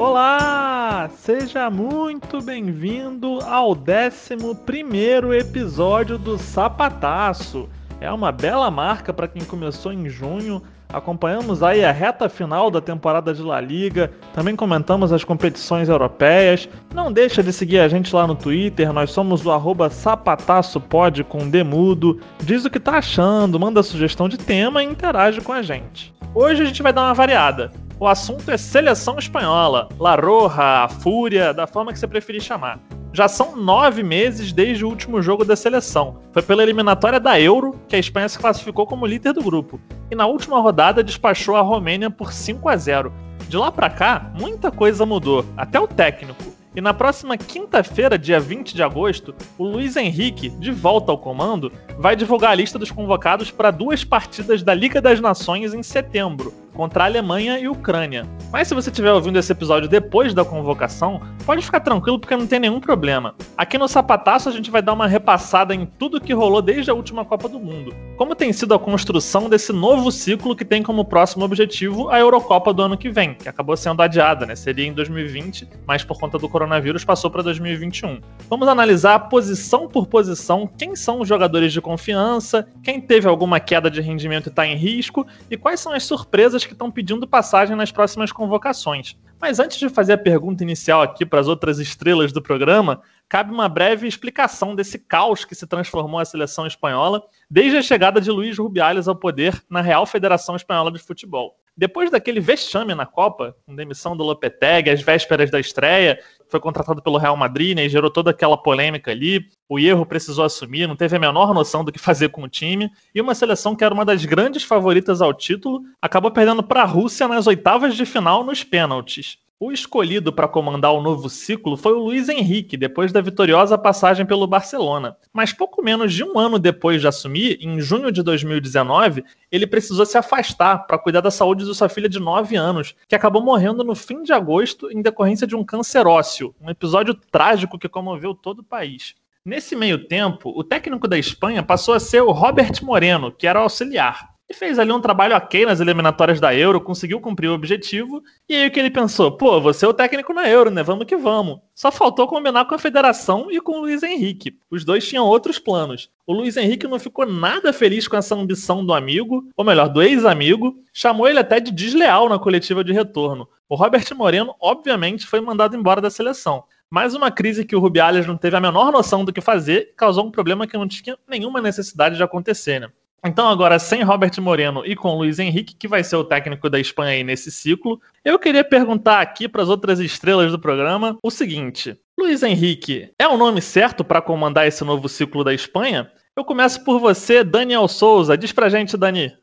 Olá! Seja muito bem-vindo ao 11 episódio do Sapataço. É uma bela marca para quem começou em junho. Acompanhamos aí a reta final da temporada de La Liga, também comentamos as competições europeias. Não deixa de seguir a gente lá no Twitter, nós somos o arroba sapataçopod com demudo. Diz o que tá achando, manda sugestão de tema e interage com a gente. Hoje a gente vai dar uma variada. O assunto é seleção espanhola, La Roja, a Fúria, da forma que você preferir chamar. Já são nove meses desde o último jogo da seleção. Foi pela eliminatória da Euro que a Espanha se classificou como líder do grupo. E na última rodada despachou a Romênia por 5 a 0. De lá para cá, muita coisa mudou, até o técnico. E na próxima quinta-feira, dia 20 de agosto, o Luiz Henrique, de volta ao comando, vai divulgar a lista dos convocados para duas partidas da Liga das Nações em setembro, contra a Alemanha e Ucrânia. Mas se você estiver ouvindo esse episódio depois da convocação, pode ficar tranquilo porque não tem nenhum problema. Aqui no Sapataço a gente vai dar uma repassada em tudo que rolou desde a última Copa do Mundo. Como tem sido a construção desse novo ciclo que tem como próximo objetivo a Eurocopa do ano que vem, que acabou sendo adiada, né? Seria em 2020, mas por conta do coronavírus passou para 2021. Vamos analisar posição por posição quem são os jogadores de confiança, quem teve alguma queda de rendimento e está em risco e quais são as surpresas que estão pedindo passagem nas próximas convocações. Mas antes de fazer a pergunta inicial aqui para as outras estrelas do programa, cabe uma breve explicação desse caos que se transformou a seleção espanhola desde a chegada de Luiz Rubiales ao poder na Real Federação Espanhola de Futebol. Depois daquele vexame na Copa, com demissão do Lopetegui, às vésperas da estreia, foi contratado pelo Real Madrid né, e gerou toda aquela polêmica ali. O erro precisou assumir, não teve a menor noção do que fazer com o time. E uma seleção que era uma das grandes favoritas ao título acabou perdendo para a Rússia nas oitavas de final nos pênaltis. O escolhido para comandar o novo ciclo foi o Luiz Henrique, depois da vitoriosa passagem pelo Barcelona. Mas pouco menos de um ano depois de assumir, em junho de 2019, ele precisou se afastar para cuidar da saúde de sua filha de 9 anos, que acabou morrendo no fim de agosto em decorrência de um câncer ósseo, um episódio trágico que comoveu todo o país. Nesse meio tempo, o técnico da Espanha passou a ser o Robert Moreno, que era auxiliar e fez ali um trabalho ok nas eliminatórias da Euro, conseguiu cumprir o objetivo. E aí o que ele pensou? Pô, você é o técnico na Euro, né? Vamos que vamos. Só faltou combinar com a federação e com o Luiz Henrique. Os dois tinham outros planos. O Luiz Henrique não ficou nada feliz com essa ambição do amigo, ou melhor, do ex-amigo, chamou ele até de desleal na coletiva de retorno. O Robert Moreno, obviamente, foi mandado embora da seleção. Mais uma crise que o Rubiales não teve a menor noção do que fazer causou um problema que não tinha nenhuma necessidade de acontecer, né? Então, agora, sem Robert Moreno e com Luiz Henrique, que vai ser o técnico da Espanha aí nesse ciclo, eu queria perguntar aqui para as outras estrelas do programa o seguinte: Luiz Henrique é o nome certo para comandar esse novo ciclo da Espanha? Eu começo por você, Daniel Souza. Diz pra gente, Dani.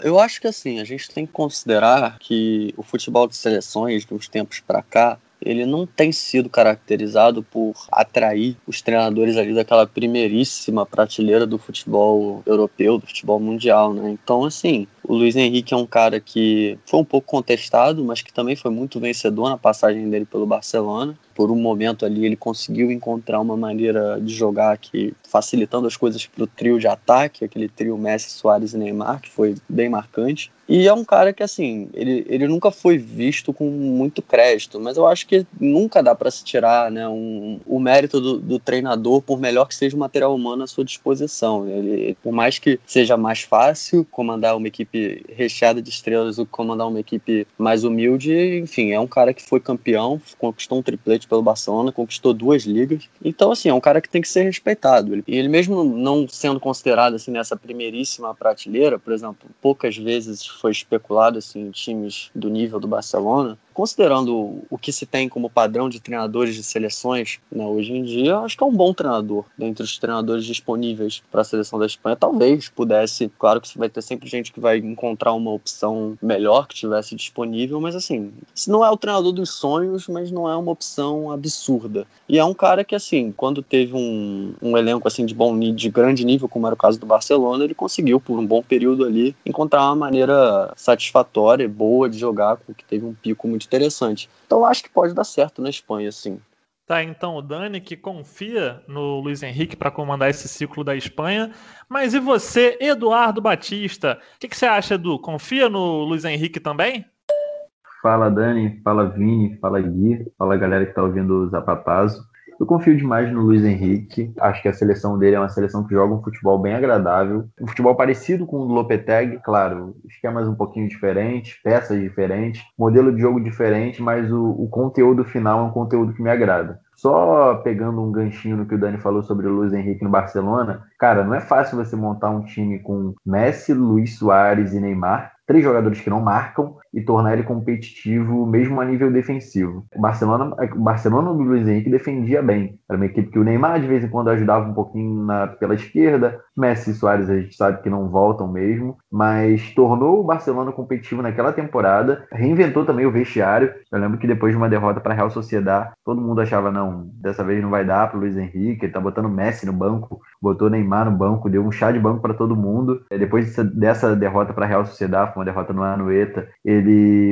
Eu acho que assim, a gente tem que considerar que o futebol de seleções de uns tempos para cá ele não tem sido caracterizado por atrair os treinadores ali daquela primeiríssima prateleira do futebol europeu, do futebol mundial, né? Então, assim, o Luiz Henrique é um cara que foi um pouco contestado, mas que também foi muito vencedor na passagem dele pelo Barcelona. Por um momento ali ele conseguiu encontrar uma maneira de jogar que facilitando as coisas para o trio de ataque, aquele trio Messi, Soares e Neymar, que foi bem marcante. E é um cara que, assim, ele, ele nunca foi visto com muito crédito, mas eu acho que nunca dá para se tirar né, um, o mérito do, do, treinador, por melhor que seja o material humano à sua disposição. Ele, por mais que seja mais fácil comandar uma equipe recheada de estrelas do que comandar uma equipe mais humilde, enfim, é um cara que foi campeão, conquistou um triplete pelo Barcelona, conquistou duas ligas. Então, assim, é um cara que tem que ser respeitado. E ele mesmo não sendo considerado assim nessa primeiríssima prateleira, por exemplo, poucas vezes foi especulado assim, times do nível do Barcelona, considerando o que se tem como padrão de treinadores de seleções né, hoje em dia, acho que é um bom treinador dentre os treinadores disponíveis para a seleção da Espanha. Talvez pudesse, claro que vai ter sempre gente que vai encontrar uma opção melhor que tivesse disponível, mas assim, se não é o treinador dos sonhos, mas não é uma opção absurda. E é um cara que assim, quando teve um, um elenco assim de bom de grande nível, como era o caso do Barcelona, ele conseguiu por um bom período ali encontrar uma maneira satisfatória, boa de jogar, que teve um pico muito muito interessante. Então acho que pode dar certo na Espanha, sim. Tá, então o Dani que confia no Luiz Henrique para comandar esse ciclo da Espanha. Mas e você, Eduardo Batista? O que, que, você acha, Edu? Confia no Luiz Henrique também? Fala Dani, fala Vini, fala Gui, fala galera que tá ouvindo o Zapatazo. Eu confio demais no Luiz Henrique. Acho que a seleção dele é uma seleção que joga um futebol bem agradável. Um futebol parecido com o do Lopetegui, claro, esquemas um pouquinho diferentes, peças diferentes, modelo de jogo diferente, mas o, o conteúdo final é um conteúdo que me agrada. Só pegando um ganchinho no que o Dani falou sobre o Luiz Henrique no Barcelona, cara, não é fácil você montar um time com Messi, Luiz Soares e Neymar três jogadores que não marcam e tornar ele competitivo mesmo a nível defensivo. O Barcelona, o Barcelona do Luiz Henrique defendia bem. Era uma equipe que o Neymar de vez em quando ajudava um pouquinho na, pela esquerda. Messi e Soares a gente sabe que não voltam mesmo, mas tornou o Barcelona competitivo naquela temporada. Reinventou também o vestiário. Eu lembro que depois de uma derrota para a Real Sociedade, todo mundo achava não, dessa vez não vai dar para o Luiz Henrique. Ele tá botando Messi no banco, botou Neymar no banco, deu um chá de banco para todo mundo. Depois dessa derrota para a Real Sociedade foi uma derrota no Anueta, ele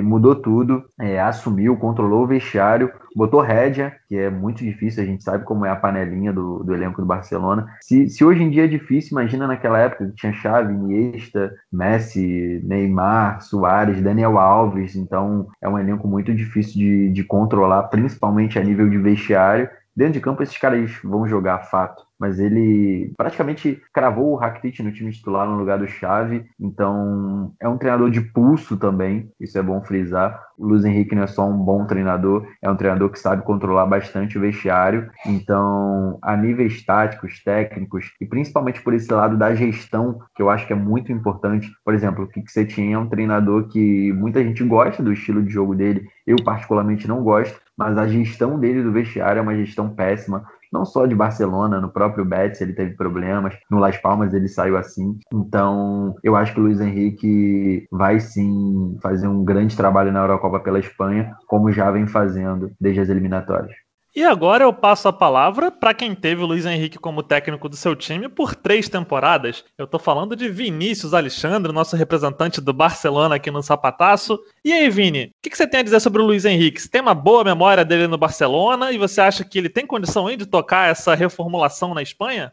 mudou tudo, é, assumiu, controlou o vestiário, botou rédea, que é muito difícil, a gente sabe como é a panelinha do, do elenco do Barcelona. Se, se hoje em dia é difícil, imagina naquela época que tinha Xavi, Iniesta, Messi, Neymar, Soares, Daniel Alves, então é um elenco muito difícil de, de controlar, principalmente a nível de vestiário. Dentro de campo, esses caras vão jogar fato mas ele praticamente cravou o Rakitic no time titular no lugar do Xavi, então é um treinador de pulso também, isso é bom frisar. O Luiz Henrique não é só um bom treinador, é um treinador que sabe controlar bastante o vestiário, então a níveis táticos, técnicos e principalmente por esse lado da gestão, que eu acho que é muito importante. Por exemplo, o que você tinha é um treinador que muita gente gosta do estilo de jogo dele, eu particularmente não gosto, mas a gestão dele do vestiário é uma gestão péssima não só de Barcelona, no próprio Betis ele teve problemas, no Las Palmas ele saiu assim. Então, eu acho que o Luiz Henrique vai sim fazer um grande trabalho na Eurocopa pela Espanha, como já vem fazendo desde as eliminatórias. E agora eu passo a palavra para quem teve o Luiz Henrique como técnico do seu time por três temporadas. Eu estou falando de Vinícius Alexandre, nosso representante do Barcelona aqui no Sapataço. E aí, Vini, o que, que, você tem a dizer sobre o Luiz Henrique? Você tem uma boa memória dele no Barcelona e você acha que ele tem condição de tocar essa reformulação na Espanha?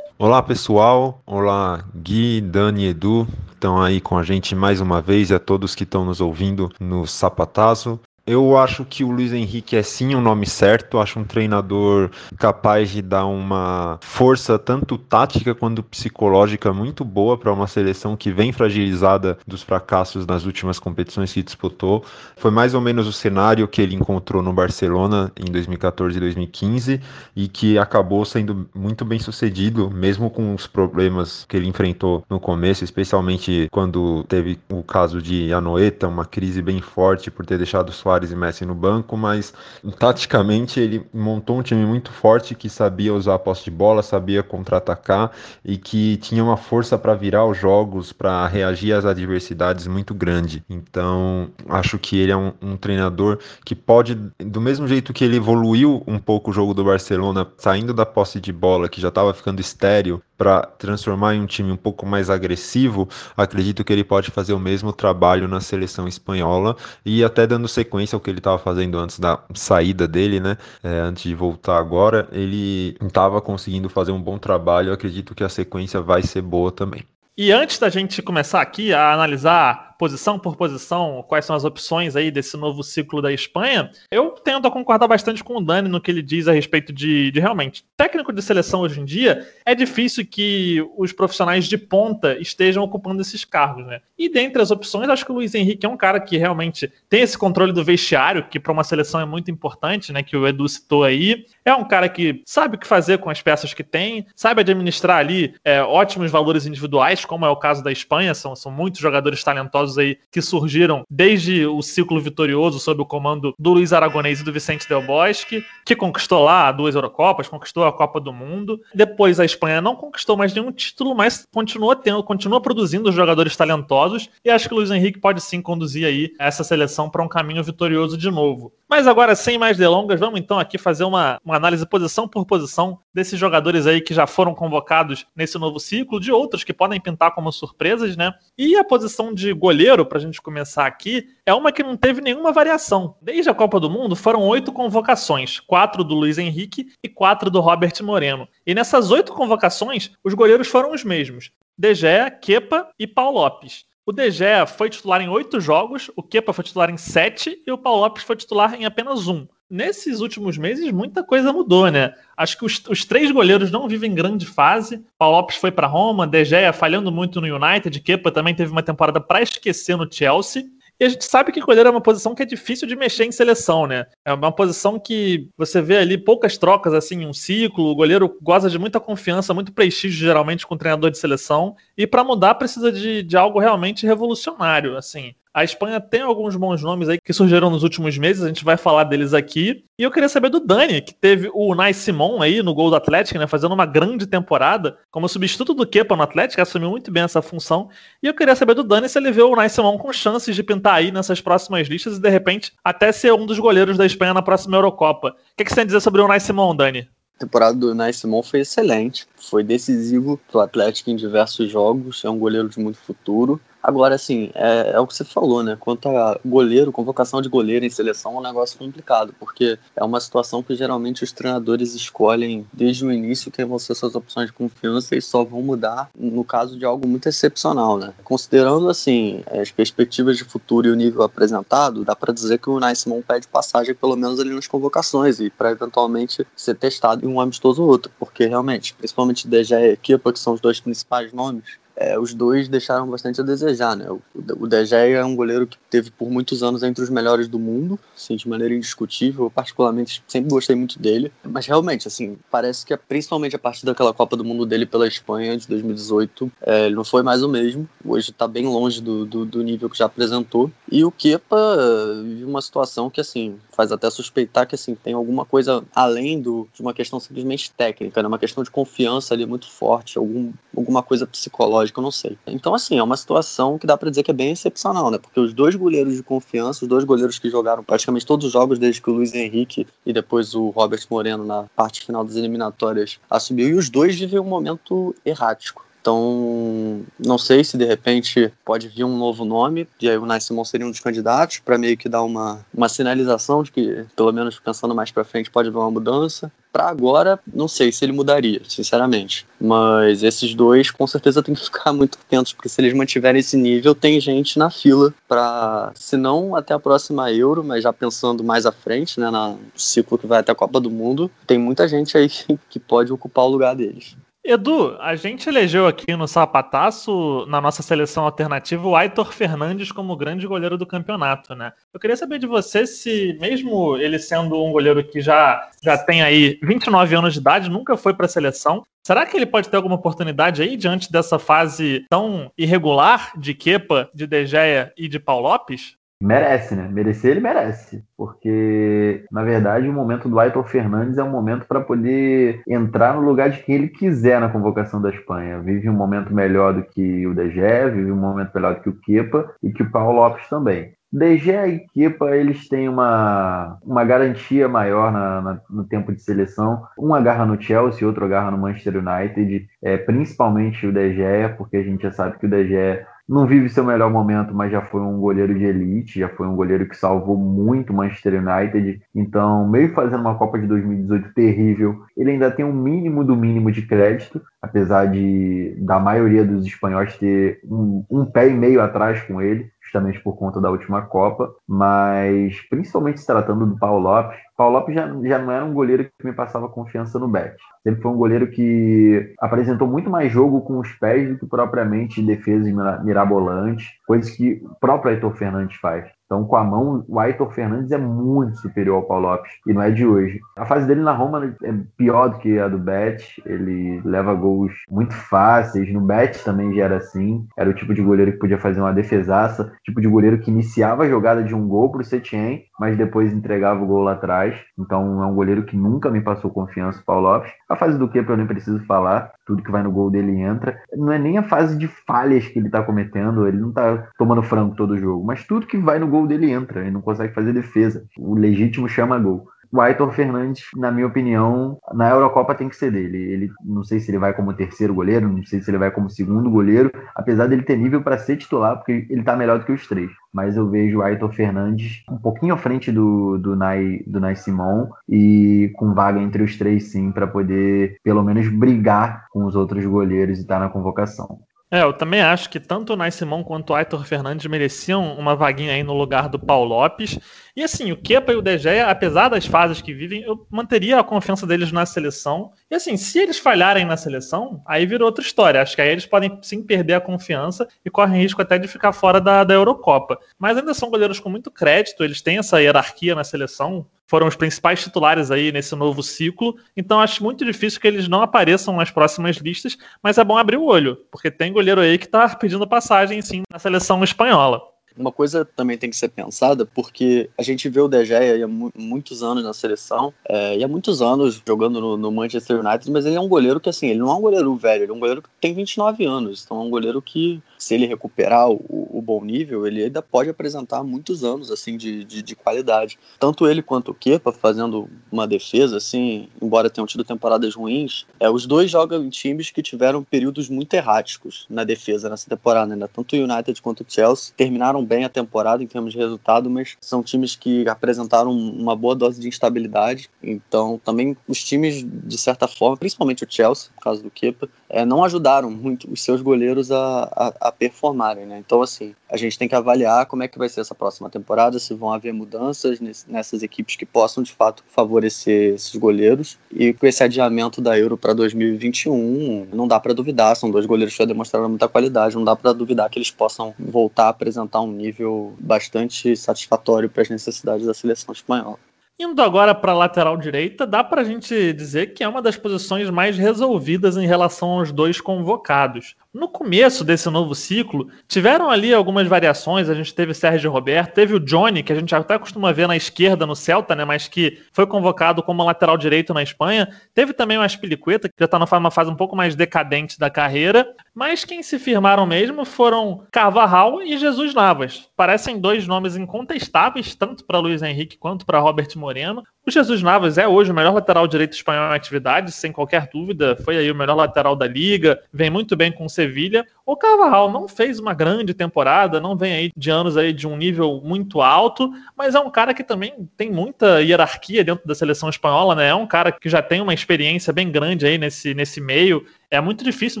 Olá pessoal, olá Gui, Dani, Edu, estão aí com a gente mais uma vez e a todos que estão nos ouvindo no Sapatazo. Eu acho que o Luiz Henrique é sim o nome certo. Acho um treinador capaz de dar uma força tanto tática quanto psicológica muito boa para uma seleção que vem fragilizada dos fracassos nas últimas competições que disputou. Foi mais ou menos o cenário que ele encontrou no Barcelona em 2014 e 2015 e que acabou sendo muito bem sucedido, mesmo com os problemas que ele enfrentou no começo, especialmente quando teve o caso de Anoeta, uma crise bem forte por ter deixado o Soares e Messi no banco, mas taticamente ele montou um time muito forte que sabia usar a posse de bola, sabia contra-atacar e que tinha uma força para virar os jogos, para reagir às adversidades muito grande. Então, acho que ele é um, um treinador que pode, do mesmo jeito que ele evoluiu um pouco o jogo do Barcelona, saindo da posse de bola, que já estava ficando estéreo, para transformar em um time um pouco mais agressivo, acredito que ele pode fazer o mesmo trabalho na seleção espanhola e até dando sequência ao que ele estava fazendo antes da saída dele, né? É, antes de voltar agora, ele estava conseguindo fazer um bom trabalho. acredito que a sequência vai ser boa também. E antes da gente começar aqui a analisar posição por posição, quais são as opções aí desse novo ciclo da Espanha, eu tendo a concordar bastante com o Dani no que ele diz a respeito de, de realmente técnico de seleção hoje em dia, é difícil que os profissionais de ponta estejam ocupando esses cargos, né? E dentre as opções, acho que o Luiz Henrique é um cara que realmente tem esse controle do vestiário, que para uma seleção é muito importante, né? Que o Edu citou aí. É um cara que sabe o que fazer com as peças que tem, sabe administrar ali é, ótimos valores individuais, como é o caso da Espanha, são, são muitos jogadores talentosos aí que surgiram desde o ciclo vitorioso sob o comando do Luiz Aragonês e do Vicente Del Bosque, que conquistou lá duas Eurocopas, conquistou a Copa do Mundo. Depois a Espanha não conquistou mais nenhum título, mas continua tendo, continua produzindo jogadores talentosos e acho que o Luiz Henrique pode sim conduzir aí essa seleção para um caminho vitorioso de novo. Mas agora, sem mais delongas, vamos então aqui fazer uma, uma análise posição por posição desses jogadores aí que já foram convocados nesse novo ciclo, de outros que podem pintar como surpresas, né? E a posição de goleiro, para a gente começar aqui, é uma que não teve nenhuma variação. Desde a Copa do Mundo foram oito convocações, quatro do Luiz Henrique e quatro do Robert Moreno. E nessas oito convocações, os goleiros foram os mesmos: De Gea, Kepa e Paulo Lopes. O De Gea foi titular em oito jogos, o Kepa foi titular em sete e o Paulo Lopes foi titular em apenas um. Nesses últimos meses, muita coisa mudou, né? Acho que os, os três goleiros não vivem grande fase. Paulo Lopes foi para Roma, De Gea falhando muito no United, Kepa também teve uma temporada para esquecer no Chelsea. E a gente sabe que goleiro é uma posição que é difícil de mexer em seleção, né? É uma posição que você vê ali poucas trocas, assim, um ciclo. O goleiro goza de muita confiança, muito prestígio, geralmente, com o treinador de seleção. E para mudar, precisa de, de algo realmente revolucionário, assim. A Espanha tem alguns bons nomes aí que surgiram nos últimos meses, a gente vai falar deles aqui. E eu queria saber do Dani, que teve o Nai Simon aí no gol do Atlético, né, fazendo uma grande temporada como substituto do Kepa no Atlético, assumiu muito bem essa função. E eu queria saber do Dani se ele vê o Nai Simon com chances de pintar aí nessas próximas listas e de repente até ser um dos goleiros da Espanha na próxima Eurocopa. O que, que você tem a dizer sobre o Nai Simon, Dani? A temporada do Nai Simon foi excelente, foi decisivo para o Atlético em diversos jogos, é um goleiro de muito futuro. Agora, assim, é, é, o que você falou, né? Quanto a goleiro, convocação de goleiro em seleção é um negócio complicado, porque é uma situação que geralmente os treinadores escolhem desde o início quem vão ser suas opções de confiança e só vão mudar no caso de algo muito excepcional, né? Considerando, assim, as perspectivas de futuro e o nível apresentado, dá para dizer que o Nice Simon pede passagem pelo menos ali nas convocações e para eventualmente ser testado em um amistoso ou outro, porque realmente, principalmente DG e Equipa, que são os dois principais nomes, é, os dois deixaram bastante a desejar, né? O, o De Gea é um goleiro que teve por muitos anos entre os melhores do mundo, assim, de maneira indiscutível. Eu particularmente sempre gostei muito dele, mas realmente, assim, parece que principalmente a partir daquela Copa do Mundo dele pela Espanha de 2018, é, ele não foi mais o mesmo. Hoje está bem longe do, do, do, nível que já apresentou. E o Kepa vive uma situação que, assim, faz até suspeitar que, assim, tem alguma coisa além do, de uma questão simplesmente técnica, né? Uma questão de confiança ali muito forte, algum, alguma coisa psicológica eu não sei. Então, assim, é uma situação que dá para dizer que é bem excepcional, né? Porque os dois goleiros de confiança, os dois goleiros que jogaram praticamente todos os jogos desde que o Luiz Henrique e depois o Robert Moreno na parte final das eliminatórias assumiu, e os dois vivem um momento errático. Então, não sei se de repente pode vir um novo nome, e aí o Nice seria um dos candidatos, para meio que dar uma, uma sinalização de que, pelo menos pensando mais para frente, pode haver uma mudança. Para agora, não sei se ele mudaria, sinceramente. Mas esses dois, com certeza, tem que ficar muito atentos, porque se eles mantiverem esse nível, tem gente na fila para, se não até a próxima Euro, mas já pensando mais à frente, né, no ciclo que vai até a Copa do Mundo, tem muita gente aí que pode ocupar o lugar deles. Edu, a gente elegeu aqui no Sapataço, na nossa seleção alternativa, o Aitor Fernandes como grande goleiro do campeonato, né? Eu queria saber de você se, mesmo ele sendo um goleiro que já, já tem aí 29 anos de idade, nunca foi para a seleção, será que ele pode ter alguma oportunidade aí diante dessa fase tão irregular de Kepa, de De Gea e de Paulo Lopes? Merece, né? Merecer ele merece. Porque, na verdade, o momento do Aitor Fernandes é um momento para poder entrar no lugar de quem ele quiser na convocação da Espanha. Vive um momento melhor do que o De Gea, vive um momento melhor do que o Kepa e que o Paulo Lopes também. De e Kepa, eles têm uma, uma garantia maior na, na, no tempo de seleção. Um agarra no Chelsea, outro agarra no Manchester United, é, principalmente o De porque a gente já sabe que o De não vive seu melhor momento, mas já foi um goleiro de elite, já foi um goleiro que salvou muito o Manchester United. Então, meio fazendo uma Copa de 2018 terrível, ele ainda tem um mínimo do mínimo de crédito, apesar de da maioria dos espanhóis ter um, um pé e meio atrás com ele justamente por conta da última Copa, mas principalmente se tratando do Paulo Lopes, Paulo Lopes já, já não era um goleiro que me passava confiança no bet. Sempre foi um goleiro que apresentou muito mais jogo com os pés do que propriamente defesa mirabolante, coisas que o próprio Heitor Fernandes faz. Então, com a mão, o Aitor Fernandes é muito superior ao Paulo Lopes, e não é de hoje. A fase dele na Roma é pior do que a do Bet, ele leva gols muito fáceis, no Bet também já era assim, era o tipo de goleiro que podia fazer uma defesaça, tipo de goleiro que iniciava a jogada de um gol para o Setien, mas depois entregava o gol lá atrás, então é um goleiro que nunca me passou confiança, Paulo Lopes. A fase do Kepa eu nem preciso falar, tudo que vai no gol dele entra. Não é nem a fase de falhas que ele está cometendo, ele não está tomando frango todo jogo, mas tudo que vai no gol dele entra, ele não consegue fazer defesa. O legítimo chama gol. O Aitor Fernandes, na minha opinião, na Eurocopa tem que ser dele. Ele não sei se ele vai como terceiro goleiro, não sei se ele vai como segundo goleiro, apesar dele ter nível para ser titular, porque ele está melhor do que os três. Mas eu vejo o Aitor Fernandes um pouquinho à frente do, do, Nai, do Nai Simon e com vaga entre os três, sim, para poder pelo menos brigar com os outros goleiros e estar tá na convocação. É, eu também acho que tanto o Nai Simão quanto o Aitor Fernandes mereciam uma vaguinha aí no lugar do Paulo Lopes. E assim, o Kepa e o De Gea, apesar das fases que vivem, eu manteria a confiança deles na seleção. E assim, se eles falharem na seleção, aí virou outra história. Acho que aí eles podem sim perder a confiança e correm risco até de ficar fora da, da Eurocopa. Mas ainda são goleiros com muito crédito, eles têm essa hierarquia na seleção foram os principais titulares aí nesse novo ciclo. Então acho muito difícil que eles não apareçam nas próximas listas, mas é bom abrir o olho, porque tem goleiro aí que está pedindo passagem sim na seleção espanhola. Uma coisa também tem que ser pensada, porque a gente vê o De Gea há muitos anos na seleção, é, e há muitos anos jogando no, no, Manchester United, mas ele é um goleiro que, assim, ele não é um goleiro velho, ele é um goleiro que tem 29 anos, então é um goleiro que, se ele recuperar o, o bom nível, ele ainda pode apresentar muitos anos, assim, de, de, de qualidade. Tanto ele quanto o Kepa fazendo uma defesa, assim, embora tenham tido temporadas ruins, é, os dois jogam em times que tiveram períodos muito erráticos na defesa nessa temporada, né? Tanto o United quanto o Chelsea terminaram bem a temporada em termos de resultado, mas são times que apresentaram uma boa dose de instabilidade. Então, também os times, de certa forma, principalmente o Chelsea, no caso do Kepa, é, não ajudaram muito os seus goleiros a, a, a, performarem, né? Então, assim, a gente tem que avaliar como é que vai ser essa próxima temporada, se vão haver mudanças nesse, nessas equipes que possam, de fato, favorecer esses goleiros. E com esse adiamento da Euro para 2021, não dá para duvidar, são dois goleiros que já demonstraram muita qualidade, não dá para duvidar que eles possam voltar a apresentar um nível bastante satisfatório para as necessidades da seleção espanhola. Indo agora para a lateral direita, dá para a gente dizer que é uma das posições mais resolvidas em relação aos dois convocados. No começo desse novo ciclo, tiveram ali algumas variações. A gente teve Sérgio Roberto, teve o Johnny, que a gente até costuma ver na esquerda no Celta, né? Mas que foi convocado como lateral direito na Espanha. Teve também o Aspilicueta, que já está numa fase um pouco mais decadente da carreira. Mas quem se firmaram mesmo foram Carvajal e Jesus Navas. Parecem dois nomes incontestáveis, tanto para Luiz Henrique quanto para Robert Moreno. O Jesus Navas é hoje o melhor lateral direito espanhol em atividade, sem qualquer dúvida. Foi aí o melhor lateral da liga, vem muito bem com o Sevilha. O Carvajal não fez uma grande temporada, não vem aí de anos aí de um nível muito alto, mas é um cara que também tem muita hierarquia dentro da seleção espanhola, né? É um cara que já tem uma experiência bem grande aí nesse, nesse meio. É muito difícil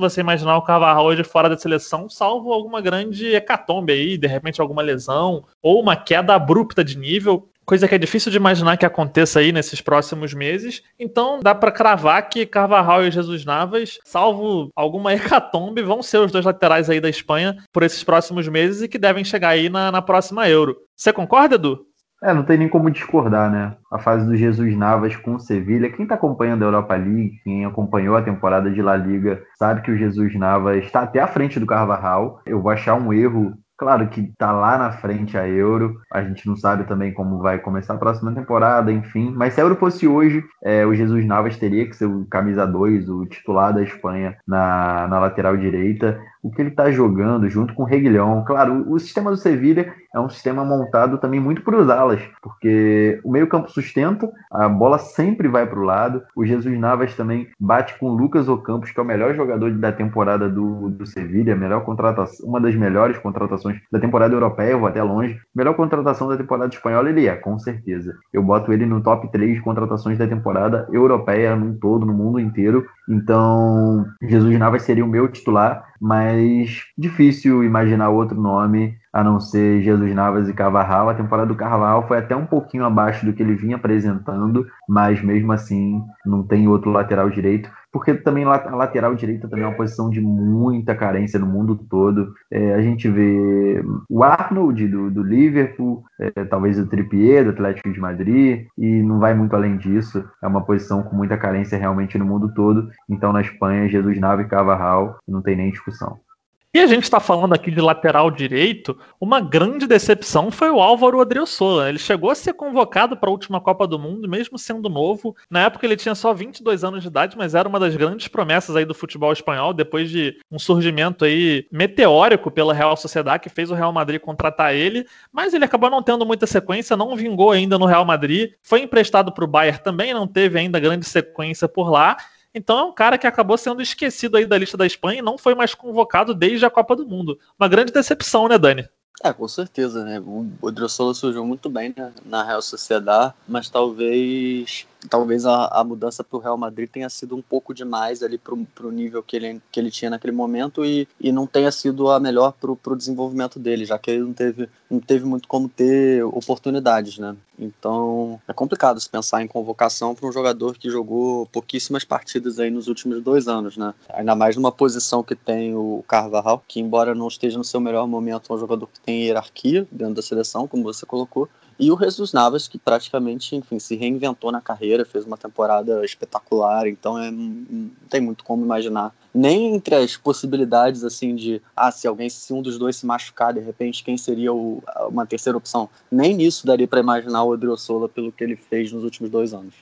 você imaginar o Carvajal hoje fora da seleção, salvo alguma grande hecatombe aí, de repente alguma lesão ou uma queda abrupta de nível coisa que é difícil de imaginar que aconteça aí nesses próximos meses. Então dá para cravar que Carvajal e Jesus Navas, salvo alguma hecatombe, vão ser os dois laterais aí da Espanha por esses próximos meses e que devem chegar aí na, na próxima Euro. Você concorda, Edu? É, não tem nem como discordar, né? A fase do Jesus Navas com o Sevilha. Quem está acompanhando a Europa League, quem acompanhou a temporada de La Liga, sabe que o Jesus Navas está até à frente do Carvajal. Eu vou achar um erro Claro que tá lá na frente a Euro, a gente não sabe também como vai começar a próxima temporada, enfim. Mas se a Euro fosse hoje, é, o Jesus Navas teria que ser o camisa 2, o titular da Espanha na, na lateral direita o que ele está jogando junto com o Reguilhão. Claro, o, sistema do Sevilha é um sistema montado também muito para os alas, porque o meio-campo sustenta, a bola sempre vai para o lado. O Jesus Navas também bate com o Lucas Ocampos, que é o melhor jogador da temporada do, do Sevilha, melhor contratação, uma das melhores contratações da temporada europeia, eu vou até longe. Melhor contratação da temporada espanhola ele é, com certeza. Eu boto ele no top 3 de contratações da temporada europeia num todo, no mundo inteiro. Então, Jesus Navas seria o meu titular mas difícil imaginar outro nome a não ser Jesus Navas e Carvajal. A temporada do Carvajal foi até um pouquinho abaixo do que ele vinha apresentando, mas mesmo assim não tem outro lateral direito porque também a lateral direita também é uma posição de muita carência no mundo todo. É, a gente vê o Arnold do, do Liverpool, é, talvez o Trippier do Atlético de Madrid, e não vai muito além disso. É uma posição com muita carência realmente no mundo todo. Então na Espanha, Jesus Nave e Carvajal não tem nem discussão. E a gente está falando aqui de lateral direito, uma grande decepção foi o Álvaro Adriosola. Ele chegou a ser convocado para a última Copa do Mundo, mesmo sendo novo. Na época ele tinha só 22 anos de idade, mas era uma das grandes promessas aí do futebol espanhol, depois de um surgimento aí meteórico pela Real Sociedade, que fez o Real Madrid contratar ele, mas ele acabou não tendo muita sequência, não vingou ainda no Real Madrid, foi emprestado para o Bayern também, não teve ainda grande sequência por lá, então é um cara que acabou sendo esquecido aí da lista da Espanha e não foi mais convocado desde a Copa do Mundo. Uma grande decepção, né, Dani? É, com certeza, né? O Odriozola surgiu muito bem né, na Real Sociedade, mas talvez talvez a, a mudança para o Real Madrid tenha sido um pouco demais ali para o nível que ele, que ele tinha naquele momento e, e não tenha sido a melhor para o desenvolvimento dele, já que ele não teve, não teve muito como ter oportunidades, né? Então é complicado se pensar em convocação para um jogador que jogou pouquíssimas partidas aí nos últimos dois anos, né? Ainda mais numa posição que tem o Carvajal, que embora não esteja no seu melhor momento, é um jogador que tem hierarquia dentro da seleção, como você colocou, e o Jesus Navas, que praticamente, enfim, se reinventou na carreira, fez uma temporada espetacular, então é, não tem muito como imaginar. Nem entre as possibilidades, assim, de, ah, se alguém, se um dos dois se machucar, de repente, quem seria o, uma terceira opção? Nem nisso daria para imaginar o Odriozola pelo que ele fez nos últimos dois anos.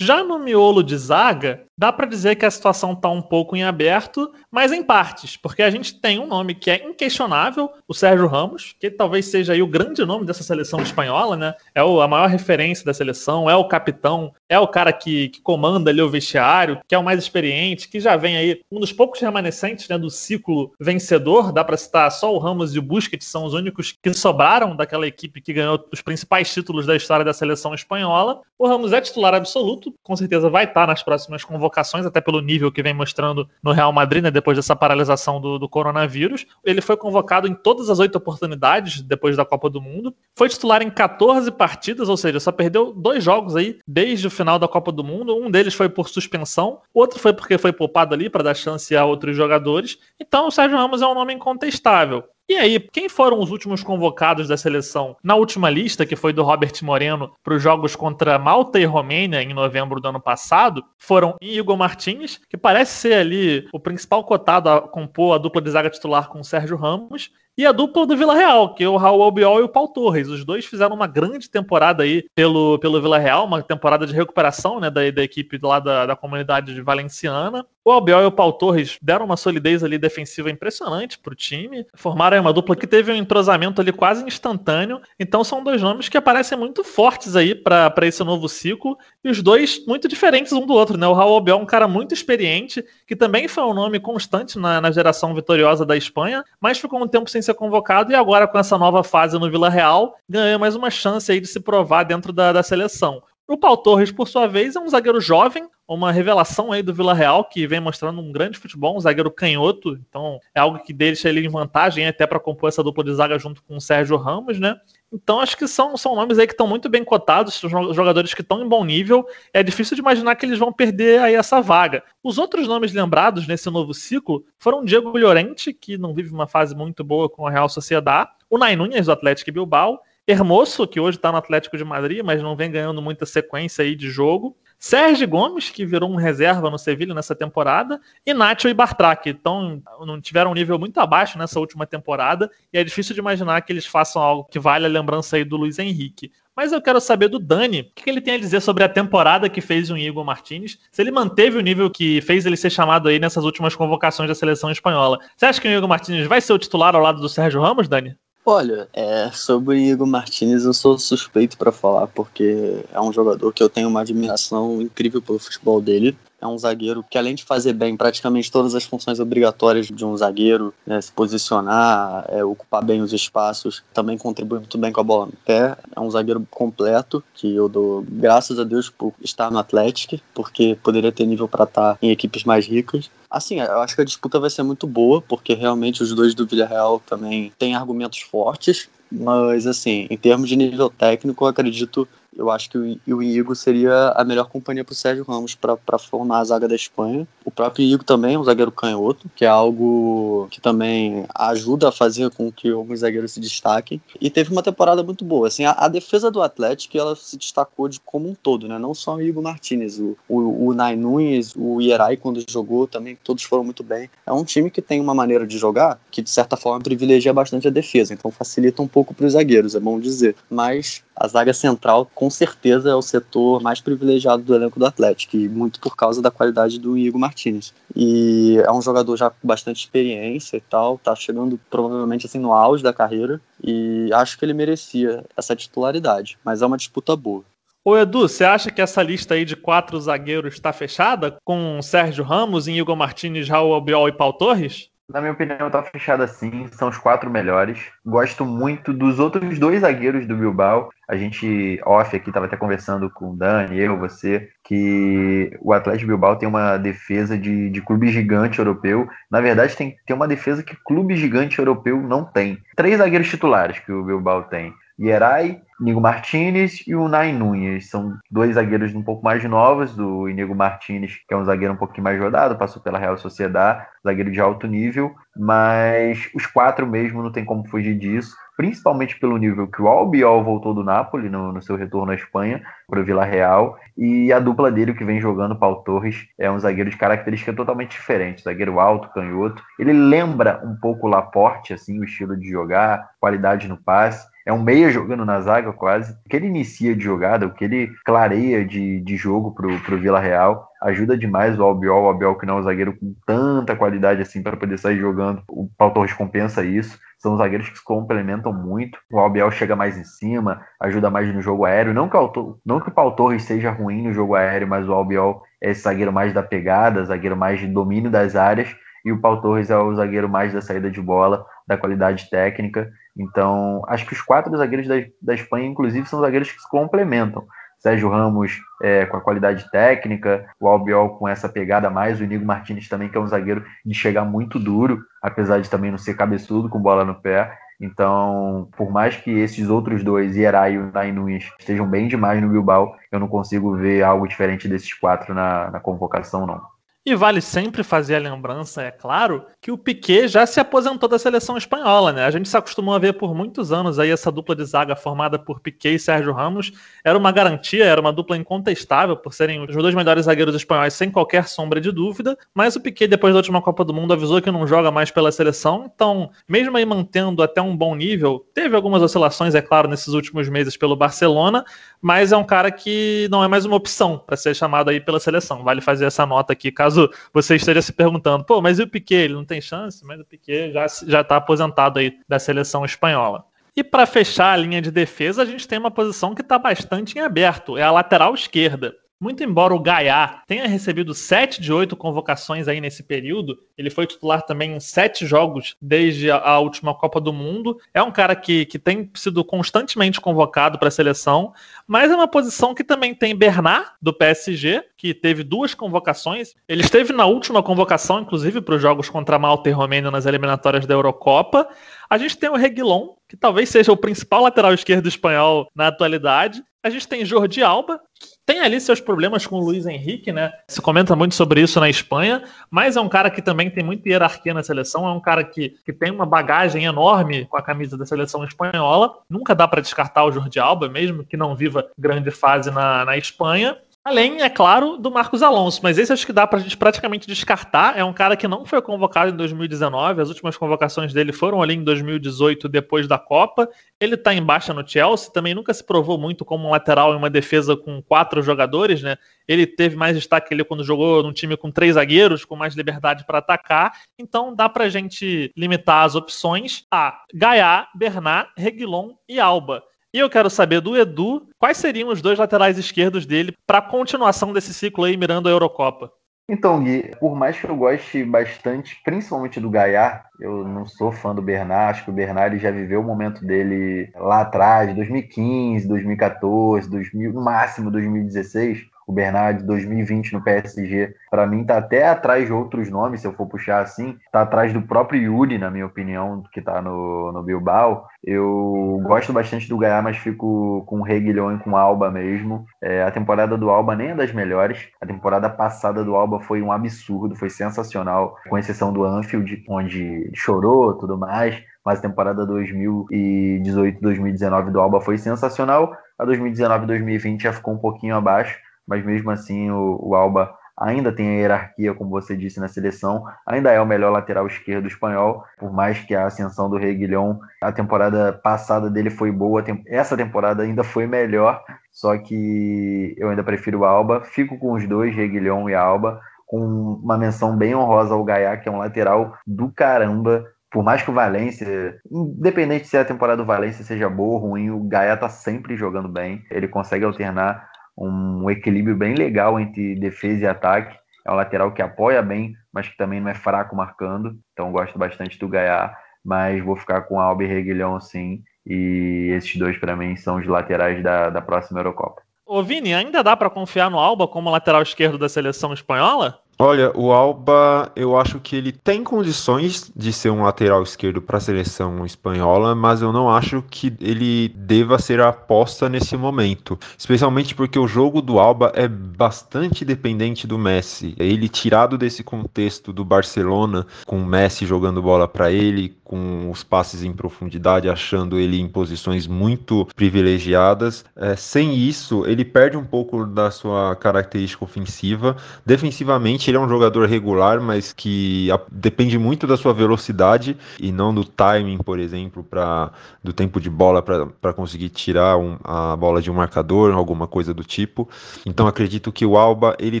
Já no miolo de zaga, dá para dizer que a situação está um pouco em aberto, mas em partes, porque a gente tem um nome que é inquestionável, o Sérgio Ramos, que talvez seja aí o grande nome dessa seleção espanhola, né? É a maior referência da seleção, é o capitão, é o cara que, que comanda ali o vestiário, que é o mais experiente, que já vem aí um dos poucos remanescentes né, do ciclo vencedor, dá para citar só o Ramos e o Busquets, são os únicos que sobraram daquela equipe que ganhou os principais títulos da história da seleção espanhola. O Ramos é titular absoluto, com certeza vai estar nas próximas convocações, até pelo nível que vem mostrando no Real Madrid, né, depois dessa paralisação do, do coronavírus. Ele foi convocado em todas as oito oportunidades depois da Copa do Mundo. Foi titular em 14 partidas, ou seja, só perdeu dois jogos aí desde o final da Copa do Mundo. Um deles foi por suspensão, outro foi porque foi poupado ali para dar chance a outros jogadores. Então o Sérgio Ramos é um nome incontestável. E aí, quem foram os últimos convocados da seleção na última lista, que foi do Robert Moreno, para os jogos contra Malta e Romênia em novembro do ano passado? Foram Igor Martins, que parece ser ali o principal cotado a compor a dupla de zaga titular com o Sérgio Ramos, e a dupla do Vila Real, que é o Raul Albiol e o Paul Torres. Os dois fizeram uma grande temporada aí pelo, pelo Vila Real, uma temporada de recuperação né, da, da equipe lá da, da comunidade de valenciana. O Albiol e o Paul Torres deram uma solidez ali defensiva impressionante para o time. Formaram uma dupla que teve um entrosamento ali quase instantâneo. Então são dois nomes que aparecem muito fortes aí para esse novo ciclo. E os dois muito diferentes um do outro, né? O Raul Albiol é um cara muito experiente, que também foi um nome constante na, na geração vitoriosa da Espanha, mas ficou um tempo sem ser convocado e agora com essa nova fase no Vila Real ganha mais uma chance aí de se provar dentro da, da seleção. O Paul Torres, por sua vez, é um zagueiro jovem, uma revelação aí do Vila Real, que vem mostrando um grande futebol, um zagueiro canhoto, então é algo que deixa ele em vantagem até para compor essa dupla de zaga junto com o Sérgio Ramos, né? Então acho que são, são nomes aí que estão muito bem cotados, são jogadores que estão em bom nível. É difícil de imaginar que eles vão perder aí essa vaga. Os outros nomes lembrados nesse novo ciclo foram Diego Llorente, que não vive uma fase muito boa com a Real Sociedade, o Nai Nunes do Atlético Bilbao, Hermoso, que hoje está no Atlético de Madrid, mas não vem ganhando muita sequência aí de jogo. Sérgio Gomes, que virou um reserva no Sevilha nessa temporada, e Nacho e Bartra, que tão, não tiveram um nível muito abaixo nessa última temporada, e é difícil de imaginar que eles façam algo que vale a lembrança aí do Luiz Henrique. Mas eu quero saber do Dani, o que ele tem a dizer sobre a temporada que fez o Igor Martinez, se ele manteve o nível que fez ele ser chamado aí nessas últimas convocações da seleção espanhola. Você acha que o Igor Martinez vai ser o titular ao lado do Sérgio Ramos, Dani? Olha, é, sobre Igor Martinez eu sou suspeito para falar, porque é um jogador que eu tenho uma admiração incrível pelo futebol dele é um zagueiro que, além de fazer bem praticamente todas as funções obrigatórias de um zagueiro, né, se posicionar, é, ocupar bem os espaços, também contribui muito bem com a bola no pé. É um zagueiro completo, que eu dou graças a Deus por estar no Atlético, porque poderia ter nível para estar em equipes mais ricas. Assim, eu acho que a disputa vai ser muito boa, porque realmente os dois do Villarreal também têm argumentos fortes, mas assim, em termos de nível técnico, eu acredito eu acho que o Igo seria a melhor companhia para o Sérgio Ramos para formar a zaga da Espanha. O próprio Igo também é um zagueiro canhoto, que é algo que também ajuda a fazer com que alguns zagueiros se destaquem. E teve uma temporada muito boa. Assim, a, a defesa do Atlético ela se destacou de como um todo, né? Não só o Igo Martinez, o, o, o Nai Nunes, o Ierai, quando jogou, também todos foram muito bem. É um time que tem uma maneira de jogar que, de certa forma, privilegia bastante a defesa. Então facilita um pouco para os zagueiros, é bom dizer. Mas a zaga central, com certeza, é o setor mais privilegiado do elenco do Atlético, e muito por causa da qualidade do Igor Martinez. E é um jogador já com bastante experiência e tal, tá chegando provavelmente assim no auge da carreira, e acho que ele merecia essa titularidade, mas é uma disputa boa. Ô Edu, você acha que essa lista aí de quatro zagueiros está fechada com Sérgio Ramos, Igor Martins, Raul Albiol e Paul Torres? Na minha opinião, tá fechado assim. São os quatro melhores. Gosto muito dos outros dois zagueiros do Bilbao. A gente, off aqui, tava até conversando com o Dani, eu, você, que o Atlético Bilbao tem uma defesa de, de clube gigante europeu. Na verdade, tem, tem uma defesa que clube gigante europeu não tem. Três zagueiros titulares que o Bilbao tem. Ierai, Inigo Martinez e o Nai Nunes. São dois zagueiros um pouco mais novos, do Inigo Martinez, que é um zagueiro um pouquinho mais rodado, passou pela Real Sociedade, zagueiro de alto nível, mas os quatro mesmo não tem como fugir disso, principalmente pelo nível que o Albiol voltou do Napoli no, no seu retorno à Espanha, para o Vila Real, e a dupla dele, que vem jogando, Paulo Torres, é um zagueiro de característica totalmente diferente, zagueiro alto, canhoto, ele lembra um pouco o Laporte, assim, o estilo de jogar, qualidade no passe, é um meia jogando na zaga quase. O que ele inicia de jogada, o que ele clareia de, de jogo pro, pro Vila Real, ajuda demais o Albiol, o Albiol que não é um zagueiro com tanta qualidade assim para poder sair jogando. O Paulo Torres compensa isso. São zagueiros que se complementam muito. O Albiol chega mais em cima, ajuda mais no jogo aéreo. Não que, o, não que o Paulo Torres seja ruim no jogo aéreo, mas o Albiol é esse zagueiro mais da pegada, zagueiro mais de domínio das áreas. E o Paulo Torres é o zagueiro mais da saída de bola, da qualidade técnica. Então, acho que os quatro zagueiros da, da Espanha, inclusive, são zagueiros que se complementam. Sérgio Ramos é, com a qualidade técnica, o Albiol com essa pegada mais, o Inigo Martinez também, que é um zagueiro de chegar muito duro, apesar de também não ser cabeçudo com bola no pé. Então, por mais que esses outros dois, Ierai e o Nai Nunes, estejam bem demais no Bilbao, eu não consigo ver algo diferente desses quatro na, na convocação, não. E vale sempre fazer a lembrança, é claro, que o Piquet já se aposentou da seleção espanhola, né? A gente se acostumou a ver por muitos anos aí essa dupla de zaga formada por Piquet e Sérgio Ramos. Era uma garantia, era uma dupla incontestável por serem os dois melhores zagueiros espanhóis sem qualquer sombra de dúvida. Mas o Piquet, depois da última Copa do Mundo, avisou que não joga mais pela seleção. Então, mesmo aí mantendo até um bom nível, teve algumas oscilações, é claro, nesses últimos meses pelo Barcelona, mas é um cara que não é mais uma opção para ser chamado aí pela seleção. Vale fazer essa nota aqui, caso você esteja se perguntando, pô, mas e o Piquet? Ele não tem chance? Mas o Piquet já já está aposentado aí da seleção espanhola. E para fechar a linha de defesa, a gente tem uma posição que está bastante em aberto, é a lateral esquerda. Muito embora o Gaia tenha recebido 7 de 8 convocações aí nesse período, ele foi titular também em 7 jogos desde a, última Copa do Mundo. É um cara que, que tem sido constantemente convocado para a seleção, mas é uma posição que também tem Bernard, do PSG, que teve duas convocações. Ele esteve na última convocação, inclusive, para os jogos contra Malta e Romênia nas eliminatórias da Eurocopa. A gente tem o Reguilon, que talvez seja o principal lateral esquerdo espanhol na atualidade. A gente tem Jordi Alba, que tem ali seus problemas com o Luiz Henrique, né? Se comenta muito sobre isso na Espanha, mas é um cara que também tem muita hierarquia na seleção, é um cara que, que tem uma bagagem enorme com a camisa da seleção espanhola. Nunca dá para descartar o Jordi Alba, mesmo que não viva grande fase na, na Espanha. Além, é claro, do Marcos Alonso, mas esse acho que dá pra gente praticamente descartar. É um cara que não foi convocado em 2019, as últimas convocações dele foram ali em 2018, depois da Copa. Ele tá em baixa no Chelsea, também nunca se provou muito como um lateral em uma defesa com quatro jogadores, né? Ele teve mais destaque ali quando jogou num time com três zagueiros, com mais liberdade para atacar. Então dá pra gente limitar as opções a Gaia, Bernard, Reguilon e Alba. E eu quero saber do Edu quais seriam os dois laterais esquerdos dele para a continuação desse ciclo aí mirando a Eurocopa. Então, Gui, por mais que eu goste bastante, principalmente do Gaia, eu não sou fã do Bernard, acho que o Bernard já viveu o momento dele lá atrás, 2015, 2014, 2000, no máximo 2016 o Bernard 2020 no PSG, para mim tá até atrás de outros nomes, se eu for puxar assim, tá atrás do próprio Yuri, na minha opinião, que tá no, no Bilbao. Eu gosto bastante do Gaia, mas fico com o Reguilhão e com o Alba mesmo. É, a temporada do Alba nem é das melhores. A temporada passada do Alba foi um absurdo, foi sensacional, com exceção do Anfield, onde chorou tudo mais mas a temporada 2018-2019 do Alba foi sensacional. A 2019-2020 já ficou um pouquinho abaixo, mas mesmo assim o, o Alba ainda tem a hierarquia, como você disse, na seleção, ainda é o melhor lateral esquerdo espanhol, por mais que a ascensão do Reguilhão, a temporada passada dele foi boa, essa temporada ainda foi melhor, só que eu ainda prefiro o Alba, fico com os dois, Reguilhão e Alba, com uma menção bem honrosa ao Gaia, que é um lateral do caramba, por mais que o Valência, independente se a temporada do Valência seja boa ou ruim, o Gaia tá sempre jogando bem. Ele consegue alternar um equilíbrio bem legal entre defesa e ataque. É um lateral que apoia bem, mas que também não é fraco marcando. Então gosto bastante do Gaia, mas vou ficar com Alba Reguilhão sim. E esses dois para mim são os laterais da, da próxima Eurocopa. Ô Vini, ainda dá para confiar no Alba como lateral esquerdo da seleção espanhola? Olha, o Alba, eu acho que ele tem condições de ser um lateral esquerdo para a seleção espanhola, mas eu não acho que ele deva ser a aposta nesse momento. Especialmente porque o jogo do Alba é bastante dependente do Messi. Ele tirado desse contexto do Barcelona, com o Messi jogando bola para ele, com os passes em profundidade, achando ele em posições muito privilegiadas. É, sem isso, ele perde um pouco da sua característica ofensiva. Defensivamente, ele é um jogador regular, mas que a, depende muito da sua velocidade e não do timing, por exemplo, pra, do tempo de bola para conseguir tirar um, a bola de um marcador, alguma coisa do tipo. Então acredito que o Alba ele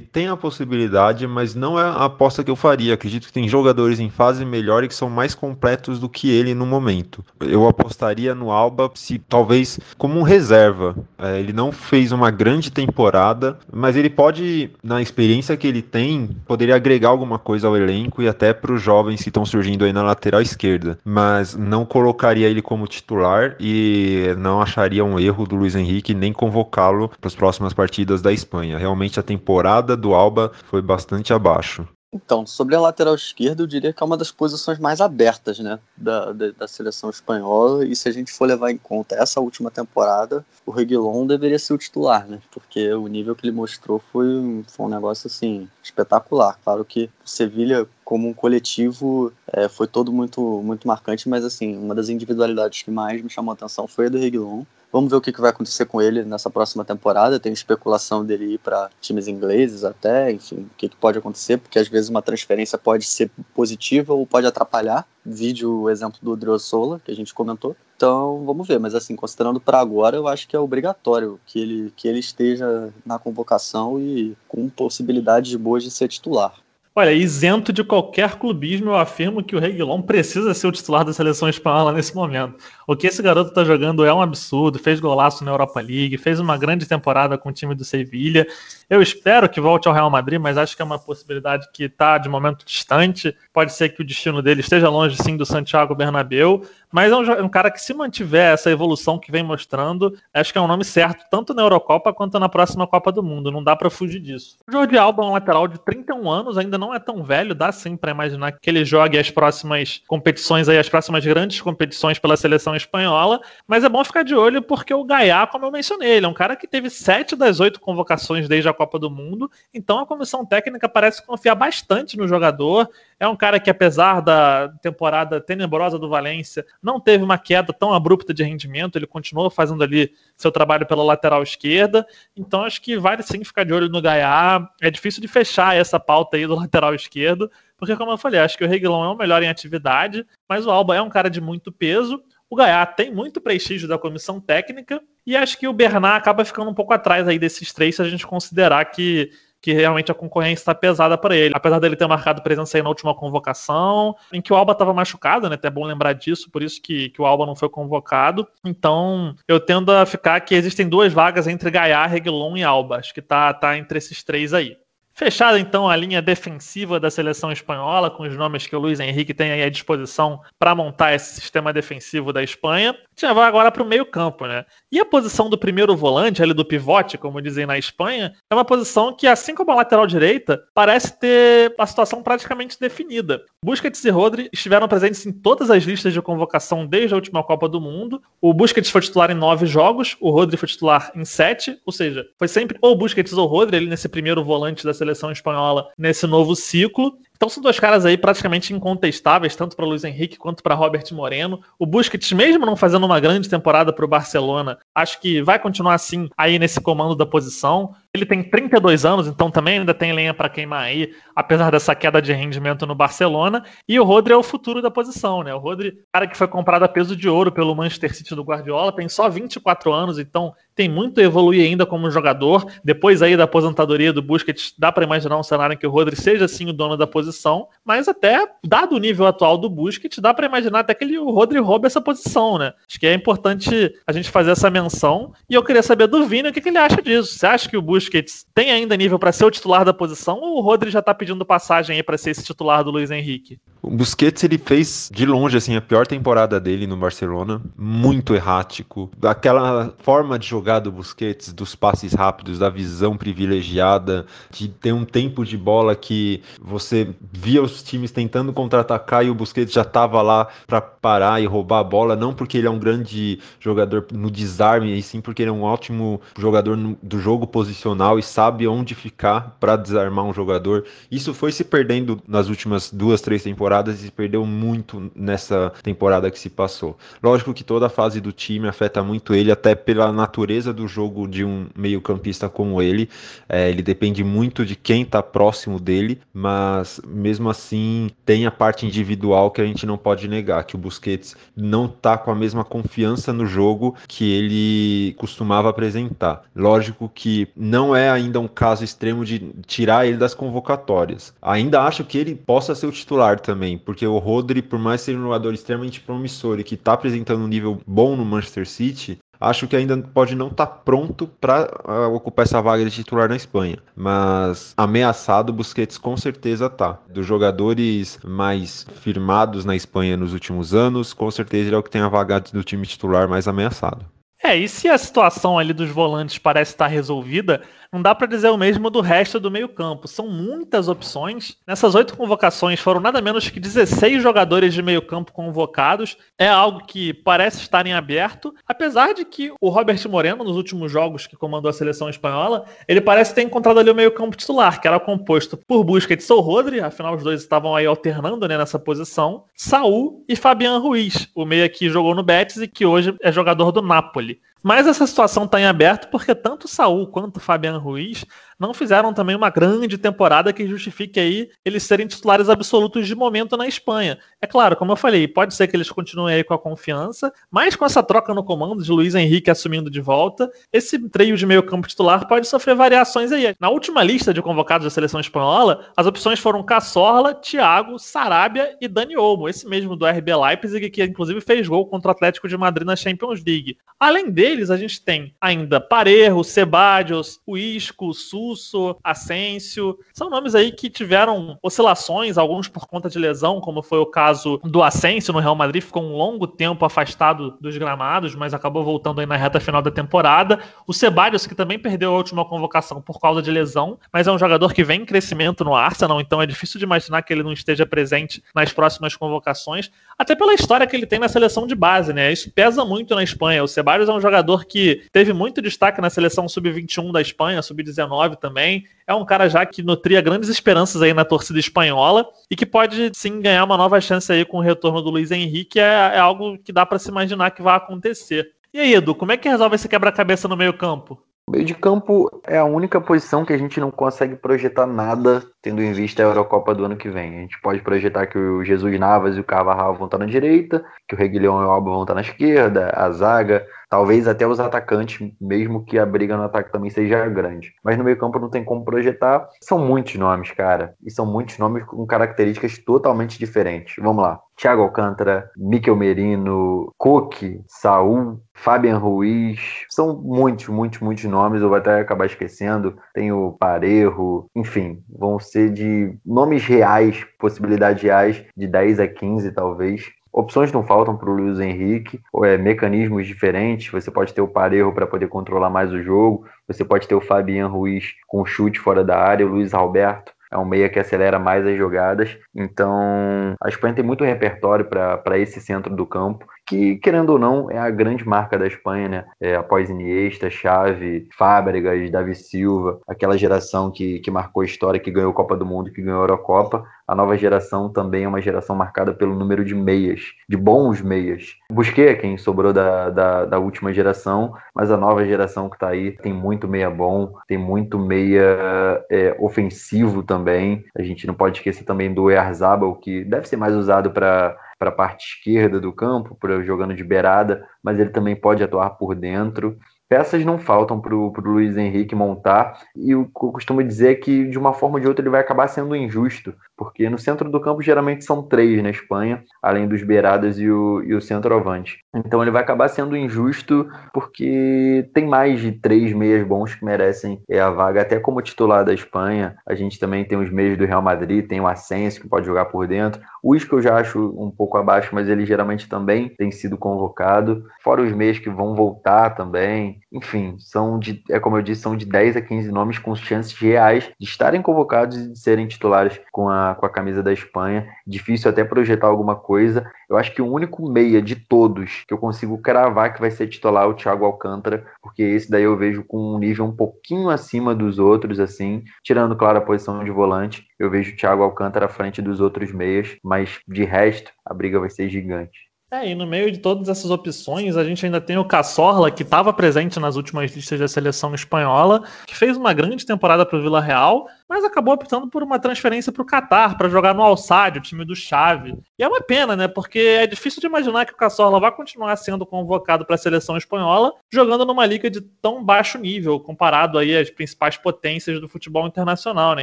tem a possibilidade, mas não é a aposta que eu faria. Acredito que tem jogadores em fase melhor e que são mais completos do que ele no momento. Eu apostaria no Alba se talvez como um reserva. É, ele não fez uma grande temporada, mas ele pode, na experiência que ele tem, poderia agregar alguma coisa ao elenco e até para os jovens que estão surgindo aí na lateral esquerda. Mas não colocaria ele como titular e não acharia um erro do Luiz Henrique nem convocá-lo para as próximas partidas da Espanha. Realmente a temporada do Alba foi bastante abaixo. Então, sobre a lateral esquerda, eu diria que é uma das posições mais abertas né, da, da, da, seleção espanhola. E se a gente for levar em conta essa última temporada, o Reguilon deveria ser o titular, né? Porque o nível que ele mostrou foi, foi um negócio assim espetacular. Claro que o Sevilha, como um coletivo, é, foi todo muito, muito marcante, mas assim, uma das individualidades que mais me chamou a atenção foi a do Reguilon. Vamos ver o que, vai acontecer com ele nessa próxima temporada. Tem especulação dele ir para times ingleses até, enfim, o que, pode acontecer, porque às vezes uma transferência pode ser positiva ou pode atrapalhar. Vídeo o exemplo do Driosola, que a gente comentou. Então, vamos ver. Mas assim, considerando para agora, eu acho que é obrigatório que ele, que ele esteja na convocação e com possibilidades boas de ser titular. Olha, isento de qualquer clubismo, eu afirmo que o Reguilon precisa ser o titular da seleção espanhola nesse momento. O que esse garoto está jogando é um absurdo. Fez golaço na Europa League, fez uma grande temporada com o time do Sevilha. Eu espero que volte ao Real Madrid, mas acho que é uma possibilidade que está de momento distante. Pode ser que o destino dele esteja longe, sim, do Santiago Bernabéu. Mas é um, é um, cara que, se mantiver essa evolução que vem mostrando, acho que é um nome certo, tanto na Eurocopa quanto na próxima Copa do Mundo. Não dá para fugir disso. O Jordi Alba é um lateral de 31 anos, ainda não é tão velho, dá sim para imaginar que ele jogue as próximas competições aí, as próximas grandes competições pela seleção espanhola. Mas é bom ficar de olho porque o Gaiá, como eu mencionei, ele é um cara que teve sete das oito convocações desde a Copa do Mundo. Então a comissão técnica parece confiar bastante no jogador. É um cara que, apesar da temporada tenebrosa do Valência, não teve uma queda tão abrupta de rendimento, ele continuou fazendo ali seu trabalho pela lateral esquerda. Então acho que vale sim ficar de olho no Gaiá. É difícil de fechar essa pauta aí do lateral esquerdo, porque, como eu falei, acho que o Reguilão é o melhor em atividade, mas o Alba é um cara de muito peso. O Gaiá tem muito prestígio da comissão técnica e acho que o Bernard acaba ficando um pouco atrás aí desses três se a gente considerar que que realmente a concorrência está pesada para ele. Apesar dele ter marcado presença aí na última convocação, em que o Alba estava machucado, né? Até é bom lembrar disso, por isso que, que o Alba não foi convocado. Então, eu tendo a ficar que existem duas vagas entre Gaiá, Reguilon e Alba. Acho que tá, tá entre esses três aí. Fechada então a linha defensiva da seleção espanhola, com os nomes que o Luiz Henrique tem aí à disposição para montar esse sistema defensivo da Espanha. A gente vai agora para o meio-campo, né? E a posição do primeiro volante, ali do pivote, como dizem na Espanha, é uma posição que, assim como a lateral direita, parece ter a situação praticamente definida. Busquets e Rodri estiveram presentes em todas as listas de convocação desde a última Copa do Mundo. O Busquets foi titular em nove jogos, o Rodri foi titular em sete, ou seja, foi sempre ou Busquets ou Rodri ali nesse primeiro volante da seleção espanhola nesse novo ciclo. Então são dois caras aí praticamente incontestáveis, tanto para Luiz Henrique quanto para Robert Moreno. O Busquets, mesmo não fazendo uma grande temporada para o Barcelona, acho que vai continuar assim aí nesse comando da posição. Ele tem 32 anos, então também ainda tem lenha para queimar aí, apesar dessa queda de rendimento no Barcelona. E o Rodri é o futuro da posição, né? O Rodri, cara que foi comprado a peso de ouro pelo Manchester City do Guardiola, tem só 24 anos, então tem muito a evoluir ainda como jogador. Depois aí da aposentadoria do Busquets, dá para imaginar um cenário em que o Rodri seja assim o dono da posição, mas até dado o nível atual do Busquets, dá para imaginar até que ele, o Rodri roube essa posição, né? Acho que é importante a gente fazer essa menção. E eu queria saber do Vini o que, que ele acha disso. Você acha que o Busquets Busquets tem ainda nível para ser o titular da posição ou o Rodri já tá pedindo passagem aí para ser esse titular do Luiz Henrique? O Busquets ele fez de longe assim a pior temporada dele no Barcelona, muito errático. Aquela forma de jogar do Busquets, dos passes rápidos, da visão privilegiada, de ter um tempo de bola que você via os times tentando contra-atacar e o Busquets já estava lá para parar e roubar a bola, não porque ele é um grande jogador no desarme, e sim porque ele é um ótimo jogador no, do jogo posicional e sabe onde ficar para desarmar um jogador. Isso foi se perdendo nas últimas duas, três temporadas e se perdeu muito nessa temporada que se passou. Lógico que toda a fase do time afeta muito ele, até pela natureza do jogo de um meio-campista como ele. É, ele depende muito de quem está próximo dele, mas mesmo assim tem a parte individual que a gente não pode negar, que o Busquets não está com a mesma confiança no jogo que ele costumava apresentar. Lógico que não é ainda um caso extremo de tirar ele das convocatórias. Ainda acho que ele possa ser o titular também, porque o Rodri, por mais ser um jogador extremamente promissor e que está apresentando um nível bom no Manchester City, acho que ainda pode não estar tá pronto para uh, ah, ocupar essa vaga de titular na Espanha. Mas ameaçado, Busquets com certeza tá. Dos jogadores mais firmados na Espanha nos últimos anos, com certeza ele é o que tem a vaga do time titular mais ameaçado. É, e se a situação ali dos volantes parece estar resolvida, não dá para dizer o mesmo do resto do meio-campo. São muitas opções. Nessas oito convocações foram nada menos que 16 jogadores de meio-campo convocados. É algo que parece estar em aberto, apesar de que o Robert Moreno, nos últimos jogos que comandou a seleção espanhola, ele parece ter encontrado ali o meio-campo titular, que era composto por Busquets ou Rodri, afinal os dois estavam aí alternando né, nessa posição, Saul e Fabian Ruiz, o meia que jogou no Betis e que hoje é jogador do Napoli. Mas essa situação está em aberto porque tanto Saul quanto Fabian Ruiz não fizeram também uma grande temporada que justifique aí eles serem titulares absolutos de momento na Espanha. É claro, como eu falei, pode ser que eles continuem aí com a confiança, mas com essa troca no comando de Luiz Henrique assumindo de volta, esse trio de meio campo titular pode sofrer variações aí. Na última lista de convocados da seleção espanhola, as opções foram Cassorla, Thiago, Sarabia e Dani Olmo, esse mesmo do RB Leipzig, que inclusive fez gol contra o Atlético de Madrid na Champions League. Além deles, a gente tem ainda Parejo, Sebadios, o Isco, Sul, Russo, Asensio. São nomes aí que tiveram oscilações, alguns por conta de lesão, como foi o caso do Asensio no Real Madrid, ficou um longo tempo afastado dos gramados, mas acabou voltando aí na reta final da temporada. O Ceballos, que também perdeu a última convocação por causa de lesão, mas é um jogador que vem em crescimento no Arsenal, então é difícil de imaginar que ele não esteja presente nas próximas convocações, até pela história que ele tem na seleção de base, né? Isso pesa muito na Espanha. O Ceballos é um jogador que teve muito destaque na seleção sub-21 da Espanha, sub-19 também. É um cara já que nutria grandes esperanças aí na torcida espanhola e que pode sim ganhar uma nova chance aí com o retorno do Luiz Henrique. É, é algo que dá para se imaginar que vai acontecer. E aí, Edu, como é que resolve esse quebra-cabeça no meio-campo? Meio de campo é a única posição que a gente não consegue projetar nada, tendo em vista a Eurocopa do ano que vem. A gente pode projetar que o Jesus Navas e o Carvajal vão estar na direita, que o Reguilhão e o Alba vão estar na esquerda, a zaga, talvez até os atacantes, mesmo que a briga no ataque também seja grande. Mas no meio campo não tem como projetar. São muitos nomes, cara. E são muitos nomes com características totalmente diferentes. Vamos lá. Thiago Alcântara, Miquel Merino, Coque, Saul, Fabian Ruiz, são muitos, muitos, muitos nomes, eu vou até acabar esquecendo. Tem o Parejo, enfim, vão ser de nomes reais, possibilidades reais, de 10 a 15 talvez. Opções não faltam para o Luiz Henrique, é, mecanismos diferentes. Você pode ter o Parejo para poder controlar mais o jogo, você pode ter o Fabian Ruiz com chute fora da área, o Luiz Alberto é um meia que acelera mais as jogadas. Então, a Espanha tem muito repertório para esse centro do campo que, querendo ou não, é a grande marca da Espanha, né? É, após Iniesta, Xavi, Fábregas, Davi Silva, aquela geração que, que marcou a história, que ganhou Copa do Mundo, que ganhou a Eurocopa. A nova geração também é uma geração marcada pelo número de meias, de bons meias. Busquei quem sobrou da, da, da última geração, mas a nova geração que está aí tem muito meia bom, tem muito meia é, ofensivo também. A gente não pode esquecer também do Erzabal, que deve ser mais usado para para a parte esquerda do campo, pra, jogando de beirada, mas ele também pode atuar por dentro. Peças não faltam para o Luiz Henrique montar, e eu costumo dizer que de uma forma ou de outra ele vai acabar sendo injusto, porque no centro do campo geralmente são três na Espanha, além dos beiradas e o, e o centroavante. Então ele vai acabar sendo injusto porque tem mais de três meias bons que merecem é, a vaga, até como titular da Espanha. A gente também tem os meios do Real Madrid, tem o Asensio que pode jogar por dentro. O Isco eu já acho um pouco abaixo, mas ele geralmente também tem sido convocado. Fora os meios que vão voltar também. Enfim, são de, é como eu disse, são de 10 a 15 nomes com chances reais de estarem convocados e de serem titulares com a, com a camisa da Espanha. Difícil até projetar alguma coisa. Eu acho que o único meia de todos que eu consigo cravar que vai ser titular é o Thiago Alcântara, porque esse daí eu vejo com um nível um pouquinho acima dos outros, assim, tirando, claro, a posição de volante. Eu vejo o Thiago Alcântara à frente dos outros meias, mas de resto, a briga vai ser gigante. É, e no meio de todas essas opções, a gente ainda tem o Cassorla, que estava presente nas últimas listas da seleção espanhola, que fez uma grande temporada para o Vila Real, mas acabou optando por uma transferência para o Catar, para jogar no Alçade, o time do Chave. E é uma pena, né? Porque é difícil de imaginar que o Cassorla vai continuar sendo convocado para a seleção espanhola, jogando numa liga de tão baixo nível, comparado aí às principais potências do futebol internacional, né?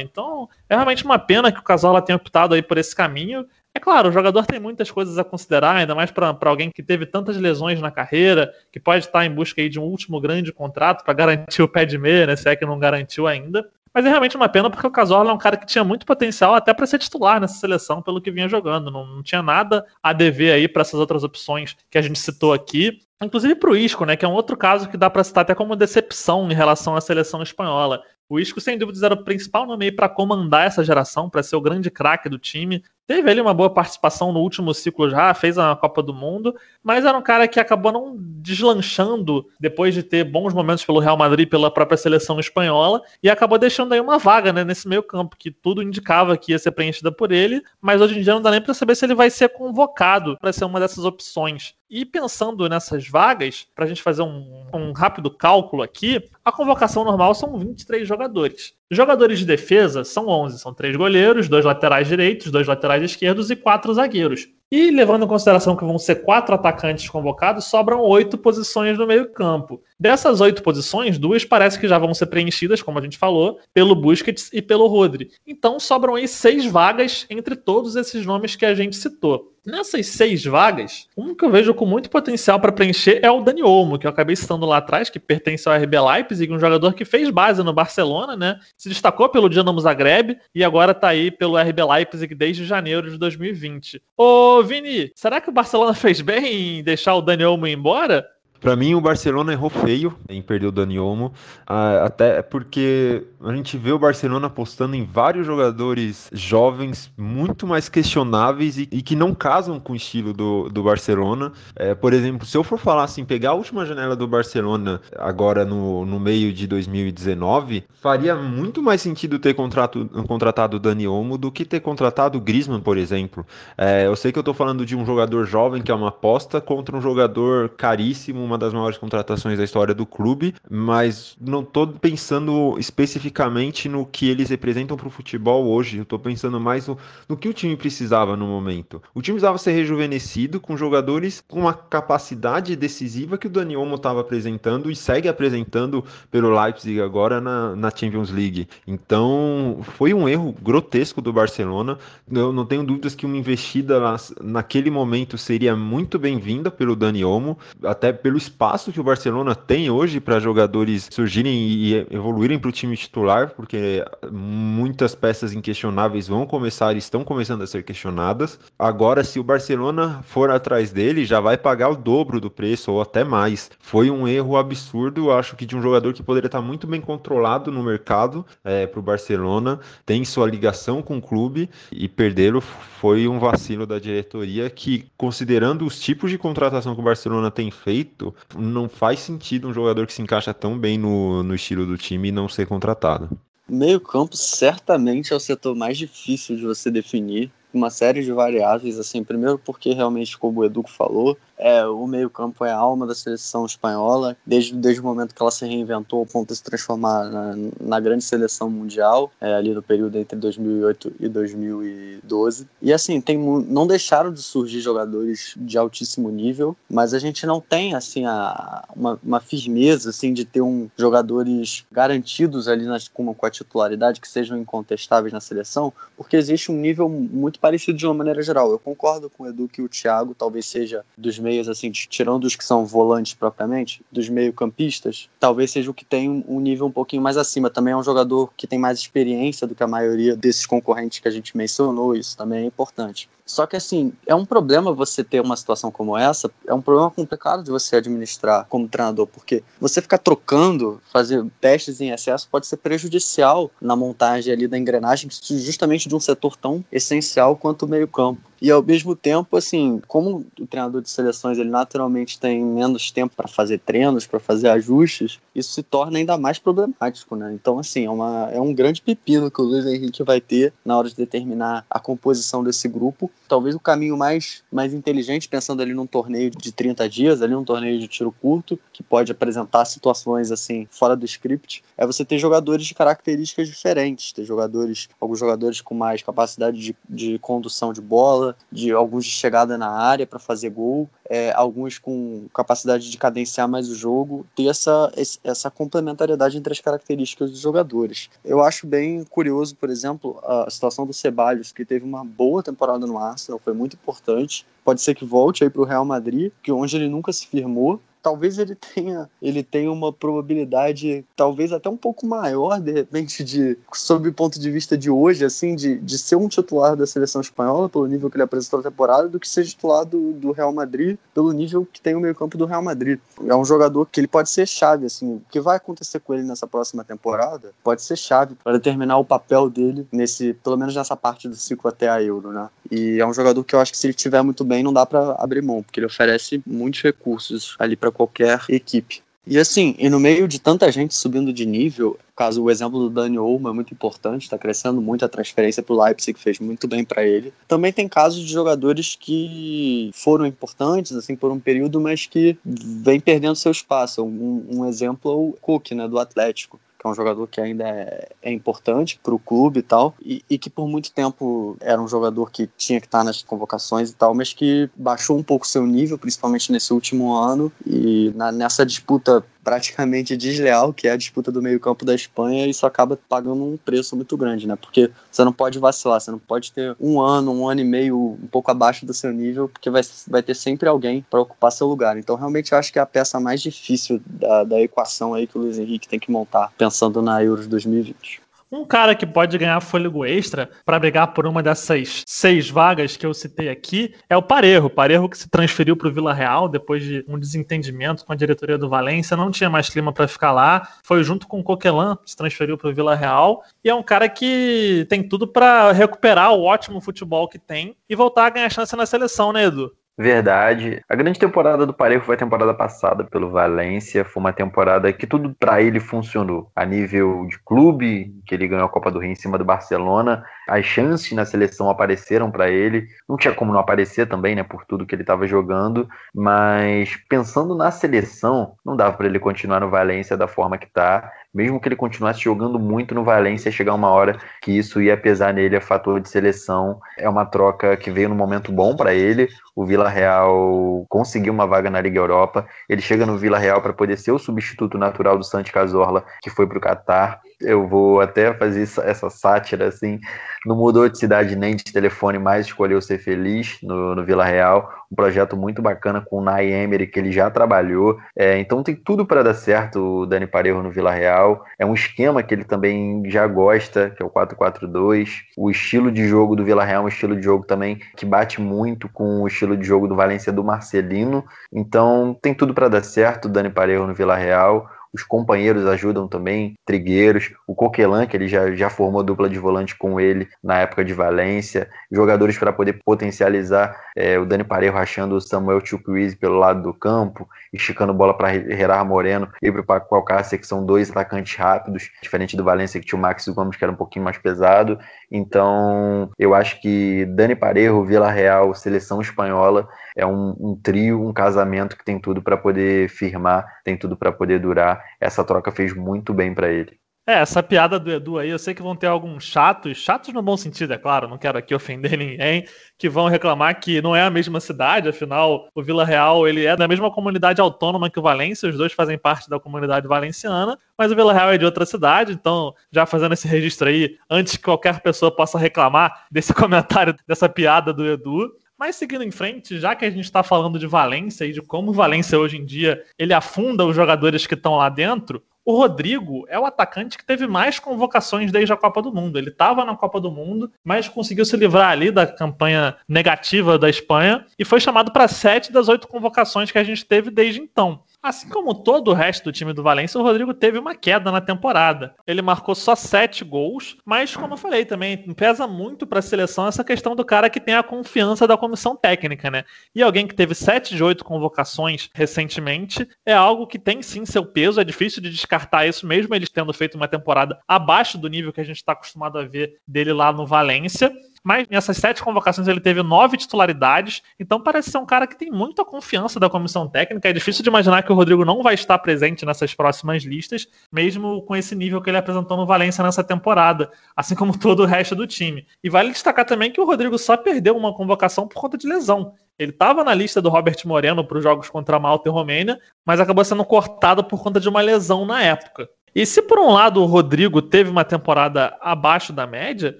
Então, é realmente uma pena que o Cassorla tenha optado aí por esse caminho. É claro, o jogador tem muitas coisas a considerar, ainda mais para alguém que teve tantas lesões na carreira, que pode estar em busca de um último grande contrato para garantir o pé de meia, né, se é que não garantiu ainda. Mas é realmente uma pena porque o Cazorla é um cara que tinha muito potencial até para ser titular nessa seleção pelo que vinha jogando. Não, não tinha nada a dever aí para essas outras opções que a gente citou aqui. Inclusive para o Isco, né, que é um outro caso que dá para citar até como decepção em relação à seleção espanhola. O Isco, sem dúvidas, era o principal nome para comandar essa geração, para ser o grande craque do time. Teve ali uma boa participação no último ciclo já, fez a Copa do Mundo, mas era um cara que acabou não deslanchando depois de ter bons momentos pelo Real Madrid, pela própria seleção espanhola, e acabou deixando aí uma vaga né, nesse meio campo, que tudo indicava que ia ser preenchida por ele, mas hoje em dia não dá nem para saber se ele vai ser convocado para ser uma dessas opções. E pensando nessas vagas, para a gente fazer um, um, rápido cálculo aqui, a convocação normal são 23 jogadores. Jogadores de defesa são 11, são três goleiros, dois laterais direitos, dois laterais esquerdos e quatro zagueiros. E levando em consideração que vão ser quatro atacantes convocados, sobram oito posições no meio-campo. Dessas oito posições, duas parece que já vão ser preenchidas, como a gente falou, pelo Busquets e pelo Rodri. Então sobram aí seis vagas entre todos esses nomes que a gente citou. Nessas seis vagas, um que eu vejo com muito potencial para preencher é o Dani Olmo, que eu acabei citando lá atrás, que pertence ao RB Leipzig, um jogador que fez base no Barcelona, né? Se destacou pelo Dinamo Zagreb e agora está aí pelo RB Leipzig desde janeiro de 2020. Ô, Vini, será que o Barcelona fez bem em deixar o Dani Olmo embora? Para mim, o Barcelona errou feio em perder o Dani Olmo, até porque a gente vê o Barcelona apostando em vários jogadores jovens muito mais questionáveis e, e que não casam com o estilo do, do Barcelona. É, por exemplo, se eu for falar assim, pegar a última janela do Barcelona agora no, no meio de 2019, faria muito mais sentido ter contrato, contratado o Dani Olmo do que ter contratado o Griezmann, por exemplo. É, eu sei que eu estou falando de um jogador jovem que é uma aposta contra um jogador caríssimo, uma das maiores contratações da história do clube, mas não estou pensando especificamente no que eles representam para o futebol hoje. Eu estou pensando mais no, no, que o time precisava no momento. O time precisava ser rejuvenescido com jogadores com uma capacidade decisiva que o Dani Olmo estava apresentando e segue apresentando pelo Leipzig agora na, na Champions League. Então foi um erro grotesco do Barcelona. Eu não tenho dúvidas que uma investida lá, naquele momento seria muito bem-vinda pelo Dani Olmo, até pelo pelo espaço que o Barcelona tem hoje para jogadores surgirem e evoluírem para o time titular, porque muitas peças inquestionáveis vão começar e estão começando a ser questionadas. Agora, se o Barcelona for atrás dele, já vai pagar o dobro do preço ou até mais. Foi um erro absurdo, acho que de um jogador que poderia estar muito bem controlado no mercado é, para o Barcelona, tem sua ligação com o clube e perdê-lo foi um vacilo da diretoria que, considerando os tipos de contratação que o Barcelona tem feito, não faz sentido um jogador que se encaixa tão bem no, no estilo do time não ser contratado. Meio campo certamente é o setor mais difícil de você definir uma série de variáveis, assim, primeiro porque realmente, como o Educo falou, é, o meio-campo é a alma da seleção espanhola, desde, desde o momento que ela se reinventou ao ponto de se transformar na, na grande seleção mundial, é, ali no período entre 2008 e 2012. E assim, tem, não deixaram de surgir jogadores de altíssimo nível, mas a gente não tem assim a, uma, uma firmeza assim de ter um jogadores garantidos ali nas, com, com a titularidade que sejam incontestáveis na seleção, porque existe um nível muito parecido de uma maneira geral. Eu concordo com o Edu que o Thiago talvez seja dos meias, assim, tirando os que são volantes propriamente, dos meio-campistas, talvez seja o que tem um nível um pouquinho mais acima. Também é um jogador que tem mais experiência do que a maioria desses concorrentes que a gente mencionou, isso também é importante. Só que assim, é um problema você ter uma situação como essa, é um problema complicado de você administrar como treinador, porque você ficar trocando, fazer testes em excesso pode ser prejudicial na montagem ali da engrenagem, justamente de um setor tão essencial quanto o meio-campo. E ao mesmo tempo, assim, como o treinador de seleções ele naturalmente tem menos tempo para fazer treinos, para fazer ajustes, isso se torna ainda mais problemático, né? Então, assim, é, uma, é um grande pepino que o Luiz Henrique vai ter na hora de determinar a composição desse grupo. Talvez o caminho mais, mais inteligente, pensando ali num torneio de 30 dias, ali num torneio de tiro curto, que pode apresentar situações assim fora do script, é você ter jogadores de características diferentes, ter jogadores, alguns jogadores com mais capacidade de, de condução de bola de alguns de chegada na área para fazer gol, é, alguns com capacidade de cadenciar mais o jogo, ter essa, essa complementariedade entre as características dos jogadores. Eu acho bem curioso, por exemplo, a situação do Ceballos, que teve uma boa temporada no Arsenal, foi muito importante. Pode ser que volte aí para o Real Madrid, que onde ele nunca se firmou, talvez ele tenha, ele tenha uma probabilidade, talvez até um pouco maior, de repente, de, sob o ponto de vista de hoje, assim, de, de ser um titular da seleção espanhola, pelo nível que ele apresentou na temporada, do que ser titular do, do Real Madrid, pelo nível que tem o meio-campo do Real Madrid. É um jogador que ele pode ser chave, assim, o que vai acontecer com ele nessa próxima temporada pode ser chave para determinar o papel dele nesse, pelo menos nessa parte do ciclo até a Euro, né? E é um jogador que eu acho que se ele estiver muito bem, não dá para abrir mão, porque ele oferece muitos recursos ali para qualquer equipe. E assim, e no meio de tanta gente subindo de nível, caso o exemplo do Dani Olmo é muito importante, está crescendo muito a transferência para o Leipzig, fez muito bem para ele. Também tem casos de jogadores que foram importantes assim por um período, mas que vem perdendo seu espaço. Um, um exemplo é o Cook, né, do Atlético é um jogador que ainda é, é importante para o clube e tal, e, e, que por muito tempo era um jogador que tinha que estar nas convocações e tal, mas que baixou um pouco seu nível, principalmente nesse último ano, e na, nessa disputa praticamente desleal, que é a disputa do meio-campo da Espanha, isso acaba pagando um preço muito grande, né? Porque você não pode vacilar, você não pode ter um ano, um ano e meio um pouco abaixo do seu nível, porque vai, vai ter sempre alguém para ocupar seu lugar. Então, realmente, eu acho que é a peça mais difícil da, da equação aí que o Luiz Henrique tem que montar, pensando na Euros 2020. Um cara que pode ganhar fôlego extra para brigar por uma dessas seis vagas que eu citei aqui é o Parejo. Parejo que se transferiu para o Vila Real depois de um desentendimento com a diretoria do Valência, não tinha mais clima para ficar lá. Foi junto com o Coquelin, se transferiu para o Vila Real e é um cara que tem tudo para recuperar o ótimo futebol que tem e voltar a ganhar chance na seleção, né, Edu? Verdade. A grande temporada do Parejo foi a temporada passada pelo Valência. Foi uma temporada que tudo para ele funcionou. A nível de clube, que ele ganhou a Copa do Rei em cima do Barcelona, as chances na seleção apareceram para ele. Não tinha como não aparecer também, né, por tudo que ele estava jogando. Mas pensando na seleção, não dava para ele continuar no Valência da forma que está mesmo que ele continuasse jogando muito no Valência, chegar uma hora que isso ia pesar nele a fator de seleção. É uma troca que veio no momento bom para ele. O Vila Real conseguiu uma vaga na Liga Europa. Ele chega no Vila Real para poder ser o substituto natural do Santi Cazorla, que foi para o Catar eu vou até fazer essa sátira assim. Não mudou de cidade nem de telefone, mas escolheu ser feliz no, no Vila Real. Um projeto muito bacana com o Nay Emery, que ele já trabalhou. É, então tem tudo para dar certo o Dani Parejo no Vila Real. É um esquema que ele também já gosta, que é o 4-4-2. O estilo de jogo do Vila Real é um estilo de jogo também que bate muito com o estilo de jogo do Valência do Marcelino. Então tem tudo para dar certo o Dani Parejo no Vila Real os companheiros ajudam também, Trigueiros, o Coquelan, que ele já, já formou dupla de volante com ele na época de Valência, jogadores para poder potencializar é, o Dani Parejo rachando o Samuel Chukwueze pelo lado do campo, esticando bola para Gerard Moreno e para o Paco Alcácer, que são dois atacantes rápidos, diferente do Valência que tinha o Max Gomes, que era um pouquinho mais pesado. Então, eu acho que Dani Parejo, Vila Real, seleção espanhola, é um, um trio, um casamento que tem tudo para poder firmar, tem tudo para poder durar. Essa troca fez muito bem para ele. É, essa piada do Edu aí, eu sei que vão ter alguns chatos, chatos no bom sentido, é claro, não quero aqui ofender ninguém, que vão reclamar que não é a mesma cidade, afinal, o Vila Real, ele é da mesma comunidade autônoma que o Valência, os dois fazem parte da comunidade valenciana, mas o Vila Real é de outra cidade, então, já fazendo esse registro aí, antes que qualquer pessoa possa reclamar desse comentário, dessa piada do Edu, mas seguindo em frente, já que a gente está falando de Valência e de como o Valência hoje em dia ele afunda os jogadores que estão lá dentro, o Rodrigo é o atacante que teve mais convocações desde a Copa do Mundo. Ele estava na Copa do Mundo, mas conseguiu se livrar ali da campanha negativa da Espanha e foi chamado para sete das oito convocações que a gente teve desde então. Assim como todo o resto do time do Valência, o Rodrigo teve uma queda na temporada. Ele marcou só sete gols, mas como eu falei também, pesa muito para a seleção essa questão do cara que tem a confiança da comissão técnica, né? E alguém que teve sete de oito convocações recentemente é algo que tem sim seu peso, é difícil de descartar isso, mesmo ele tendo feito uma temporada abaixo do nível que a gente está acostumado a ver dele lá no Valência mas nessas sete convocações ele teve nove titularidades, então parece ser um cara que tem muita confiança da comissão técnica. É difícil de imaginar que o Rodrigo não vai estar presente nessas próximas listas, mesmo com esse nível que ele apresentou no Valência nessa temporada, assim como todo o resto do time. E vale destacar também que o Rodrigo só perdeu uma convocação por conta de lesão. Ele estava na lista do Robert Moreno para os jogos contra Malta e Romênia, mas acabou sendo cortado por conta de uma lesão na época. E se por um lado o Rodrigo teve uma temporada abaixo da média,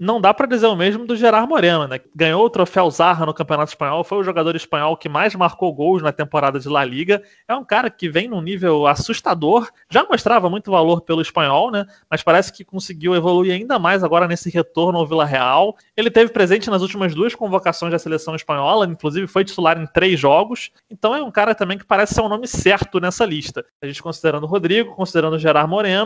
não dá para dizer o mesmo do Gerard Moreno, né? Ganhou o troféu Zarra no Campeonato Espanhol, foi o jogador espanhol que mais marcou gols na temporada de La Liga. É um cara que vem num nível assustador, já mostrava muito valor pelo espanhol, né? Mas parece que conseguiu evoluir ainda mais agora nesse retorno ao Vila Real. Ele teve presente nas últimas duas convocações da seleção espanhola, inclusive foi titular em três jogos. Então é um cara também que parece ser um nome certo nessa lista. A gente considerando o Rodrigo, considerando o Gerard Moreno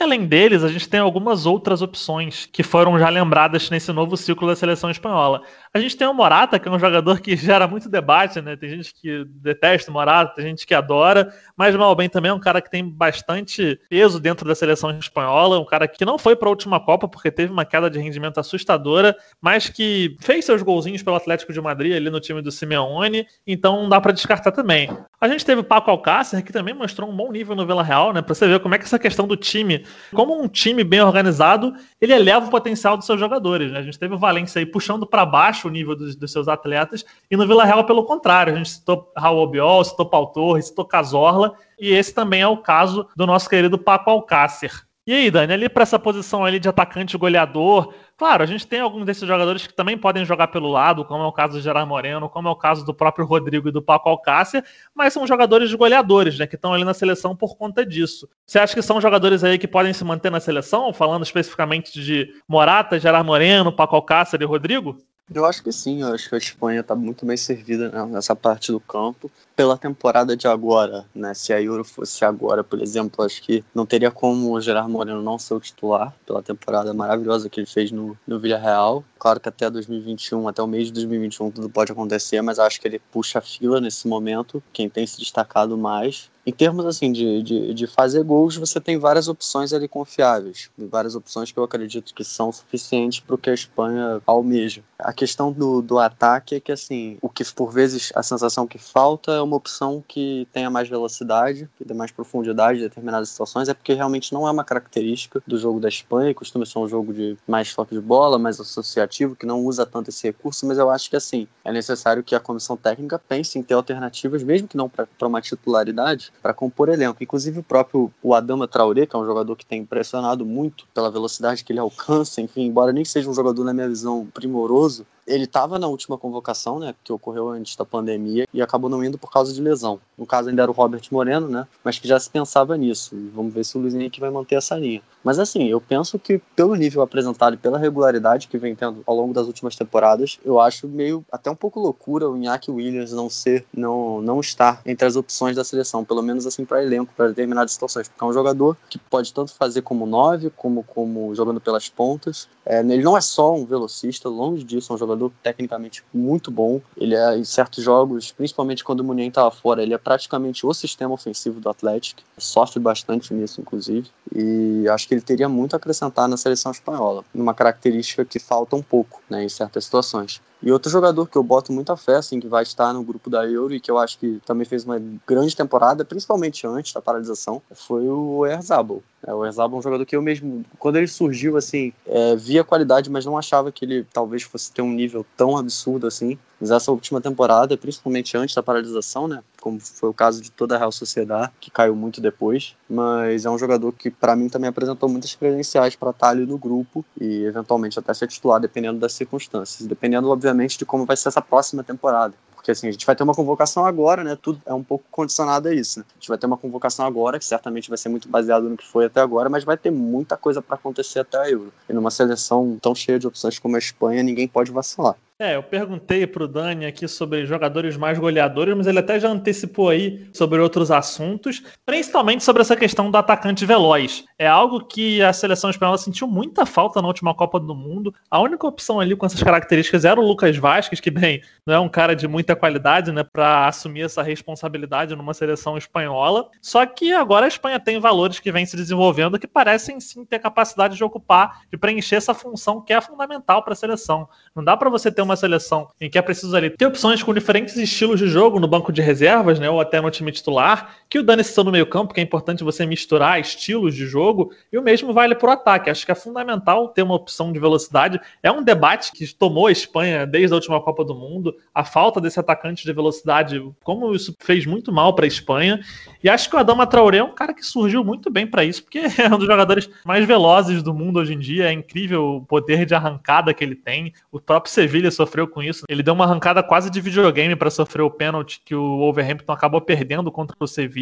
E além deles, a gente tem algumas outras opções que foram já lembradas nesse novo ciclo da seleção espanhola. A gente tem o Morata, que é um jogador que gera muito debate, né? Tem gente que detesta o Morata, tem gente que adora, mas mal bem também é um cara que tem bastante peso dentro da seleção espanhola, um cara que não foi para a última Copa porque teve uma queda de rendimento assustadora, mas que fez seus golzinhos pelo Atlético de Madrid ali no time do Simeone, então não dá para descartar também. A gente teve o Paco Alcácer, que também mostrou um bom nível no Vila Real, né? Para você ver como é que essa questão do time, como um time bem organizado, ele eleva o potencial dos seus jogadores. Né? A gente teve o Valência aí puxando para baixo o nível dos, dos, seus atletas, e no Vila Real, pelo contrário, a gente citou Raul Biol, citou Paul Torres, citou Casorla, e esse também é o caso do nosso querido Paco Alcácer. E aí, Dani, ali para essa posição ali de atacante goleador, claro, a gente tem alguns desses jogadores que também podem jogar pelo lado, como é o caso do Gerard Moreno, como é o caso do próprio Rodrigo e do Paco Alcácer, mas são jogadores goleadores, né, que estão ali na seleção por conta disso. Você acha que são jogadores aí que podem se manter na seleção, falando especificamente de Morata, Gerard Moreno, Paco Alcácer e Rodrigo? Eu acho que sim, eu acho que a Espanha está muito bem servida né, nessa parte do campo pela temporada de agora, né? Se a Euro fosse agora, por exemplo, acho que não teria como o Gerard Moreno não ser o titular pela temporada maravilhosa que ele fez no, no Villarreal. Claro que até 2021, até o mês de 2021 tudo pode acontecer, mas acho que ele puxa a fila nesse momento, quem tem se destacado mais. Em termos assim de, de, de, fazer gols, você tem várias opções ali confiáveis, várias opções que eu acredito que são suficientes para o que a Espanha almeja. A questão do, do ataque é que assim, o que por vezes a sensação que falta é uma opção que tenha mais velocidade, que dê mais profundidade em determinadas situações, é porque realmente não é uma característica do jogo da Espanha, costuma ser um jogo de mais toque de bola, mais associativo, que não usa tanto esse recurso, mas eu acho que assim, é necessário que a comissão técnica pense em ter alternativas, mesmo que não para uma titularidade, para compor elenco. Inclusive o próprio o Adama Traoré, que é um jogador que tem impressionado muito pela velocidade que ele alcança, enfim, embora nem seja um jogador na minha visão primoroso, ele estava na última convocação, né, que ocorreu antes da pandemia, e acabou não indo por causa de lesão. No caso ainda era o Robert Moreno, né, mas que já se pensava nisso. E vamos ver se o Luiz Henrique vai manter essa linha. Mas assim, eu penso que pelo nível apresentado e pela regularidade que vem tendo ao longo das últimas temporadas, eu acho meio até um pouco loucura o Iñaki Williams não ser, não, não estar entre as opções da seleção, pelo menos assim para elenco, para determinadas situações, porque é um jogador que pode tanto fazer como nove, como como jogando pelas pontas. É, ele não é só um velocista, longe disso, é um jogador tecnicamente muito bom. Ele é em certos jogos, principalmente quando o Munien estava fora, ele é praticamente o sistema ofensivo do Atlético, sofre bastante nisso, inclusive, e acho que ele teria muito a acrescentar na seleção espanhola, numa característica que falta um pouco né, em certas situações. E outro jogador que eu boto muita fé, assim, que vai estar no grupo da Euro e que eu acho que também fez uma grande temporada, principalmente antes da paralisação, foi o Erzabal. É, o Erzabal é um jogador que eu mesmo, quando ele surgiu, assim, é, via qualidade, mas não achava que ele talvez fosse ter um nível tão absurdo assim. Mas essa última temporada, principalmente antes da paralisação, né, como foi o caso de toda a Real Sociedade, que caiu muito depois, mas é um jogador que para mim também apresentou muitas credenciais para estar ali no grupo e eventualmente até ser titular, dependendo das circunstâncias, dependendo obviamente de como vai ser essa próxima temporada. Porque assim, a gente vai ter uma convocação agora, né? Tudo é um pouco condicionado a isso. Né? A gente vai ter uma convocação agora, que certamente vai ser muito baseado no que foi até agora, mas vai ter muita coisa para acontecer até a Euro. E numa seleção tão cheia de opções como a Espanha, ninguém pode vacilar. É, eu perguntei pro Dani aqui sobre jogadores mais goleadores, mas ele até já antecipou aí sobre outros assuntos, principalmente sobre essa questão do atacante veloz. É algo que a seleção espanhola sentiu muita falta na última Copa do Mundo. A única opção ali com essas características era o Lucas Vasquez, que bem, não é um cara de muita qualidade, né, para assumir essa responsabilidade numa seleção espanhola. Só que agora a Espanha tem valores que vêm se desenvolvendo que parecem sim ter capacidade de ocupar, de preencher essa função que é fundamental para a seleção. Não dá para você ter uma seleção em que é preciso ali ter opções com diferentes estilos de jogo no banco de reservas, né, ou até no time titular, que o Dani citou no meio campo, que é importante você misturar estilos de jogo, e o mesmo vale para o ataque. Acho que é fundamental ter uma opção de velocidade. É um debate que tomou a Espanha desde a última Copa do Mundo, a falta desse atacante de velocidade, como isso fez muito mal para a Espanha, e acho que o Adama Traoré é um cara que surgiu muito bem para isso, porque é um dos jogadores mais velozes do mundo hoje em dia, é incrível o poder de arrancada que ele tem, o próprio Sevilha sofreu com isso. Ele deu uma arrancada quase de videogame para sofrer o pênalti que o Wolverhampton acabou perdendo contra o Sevilha,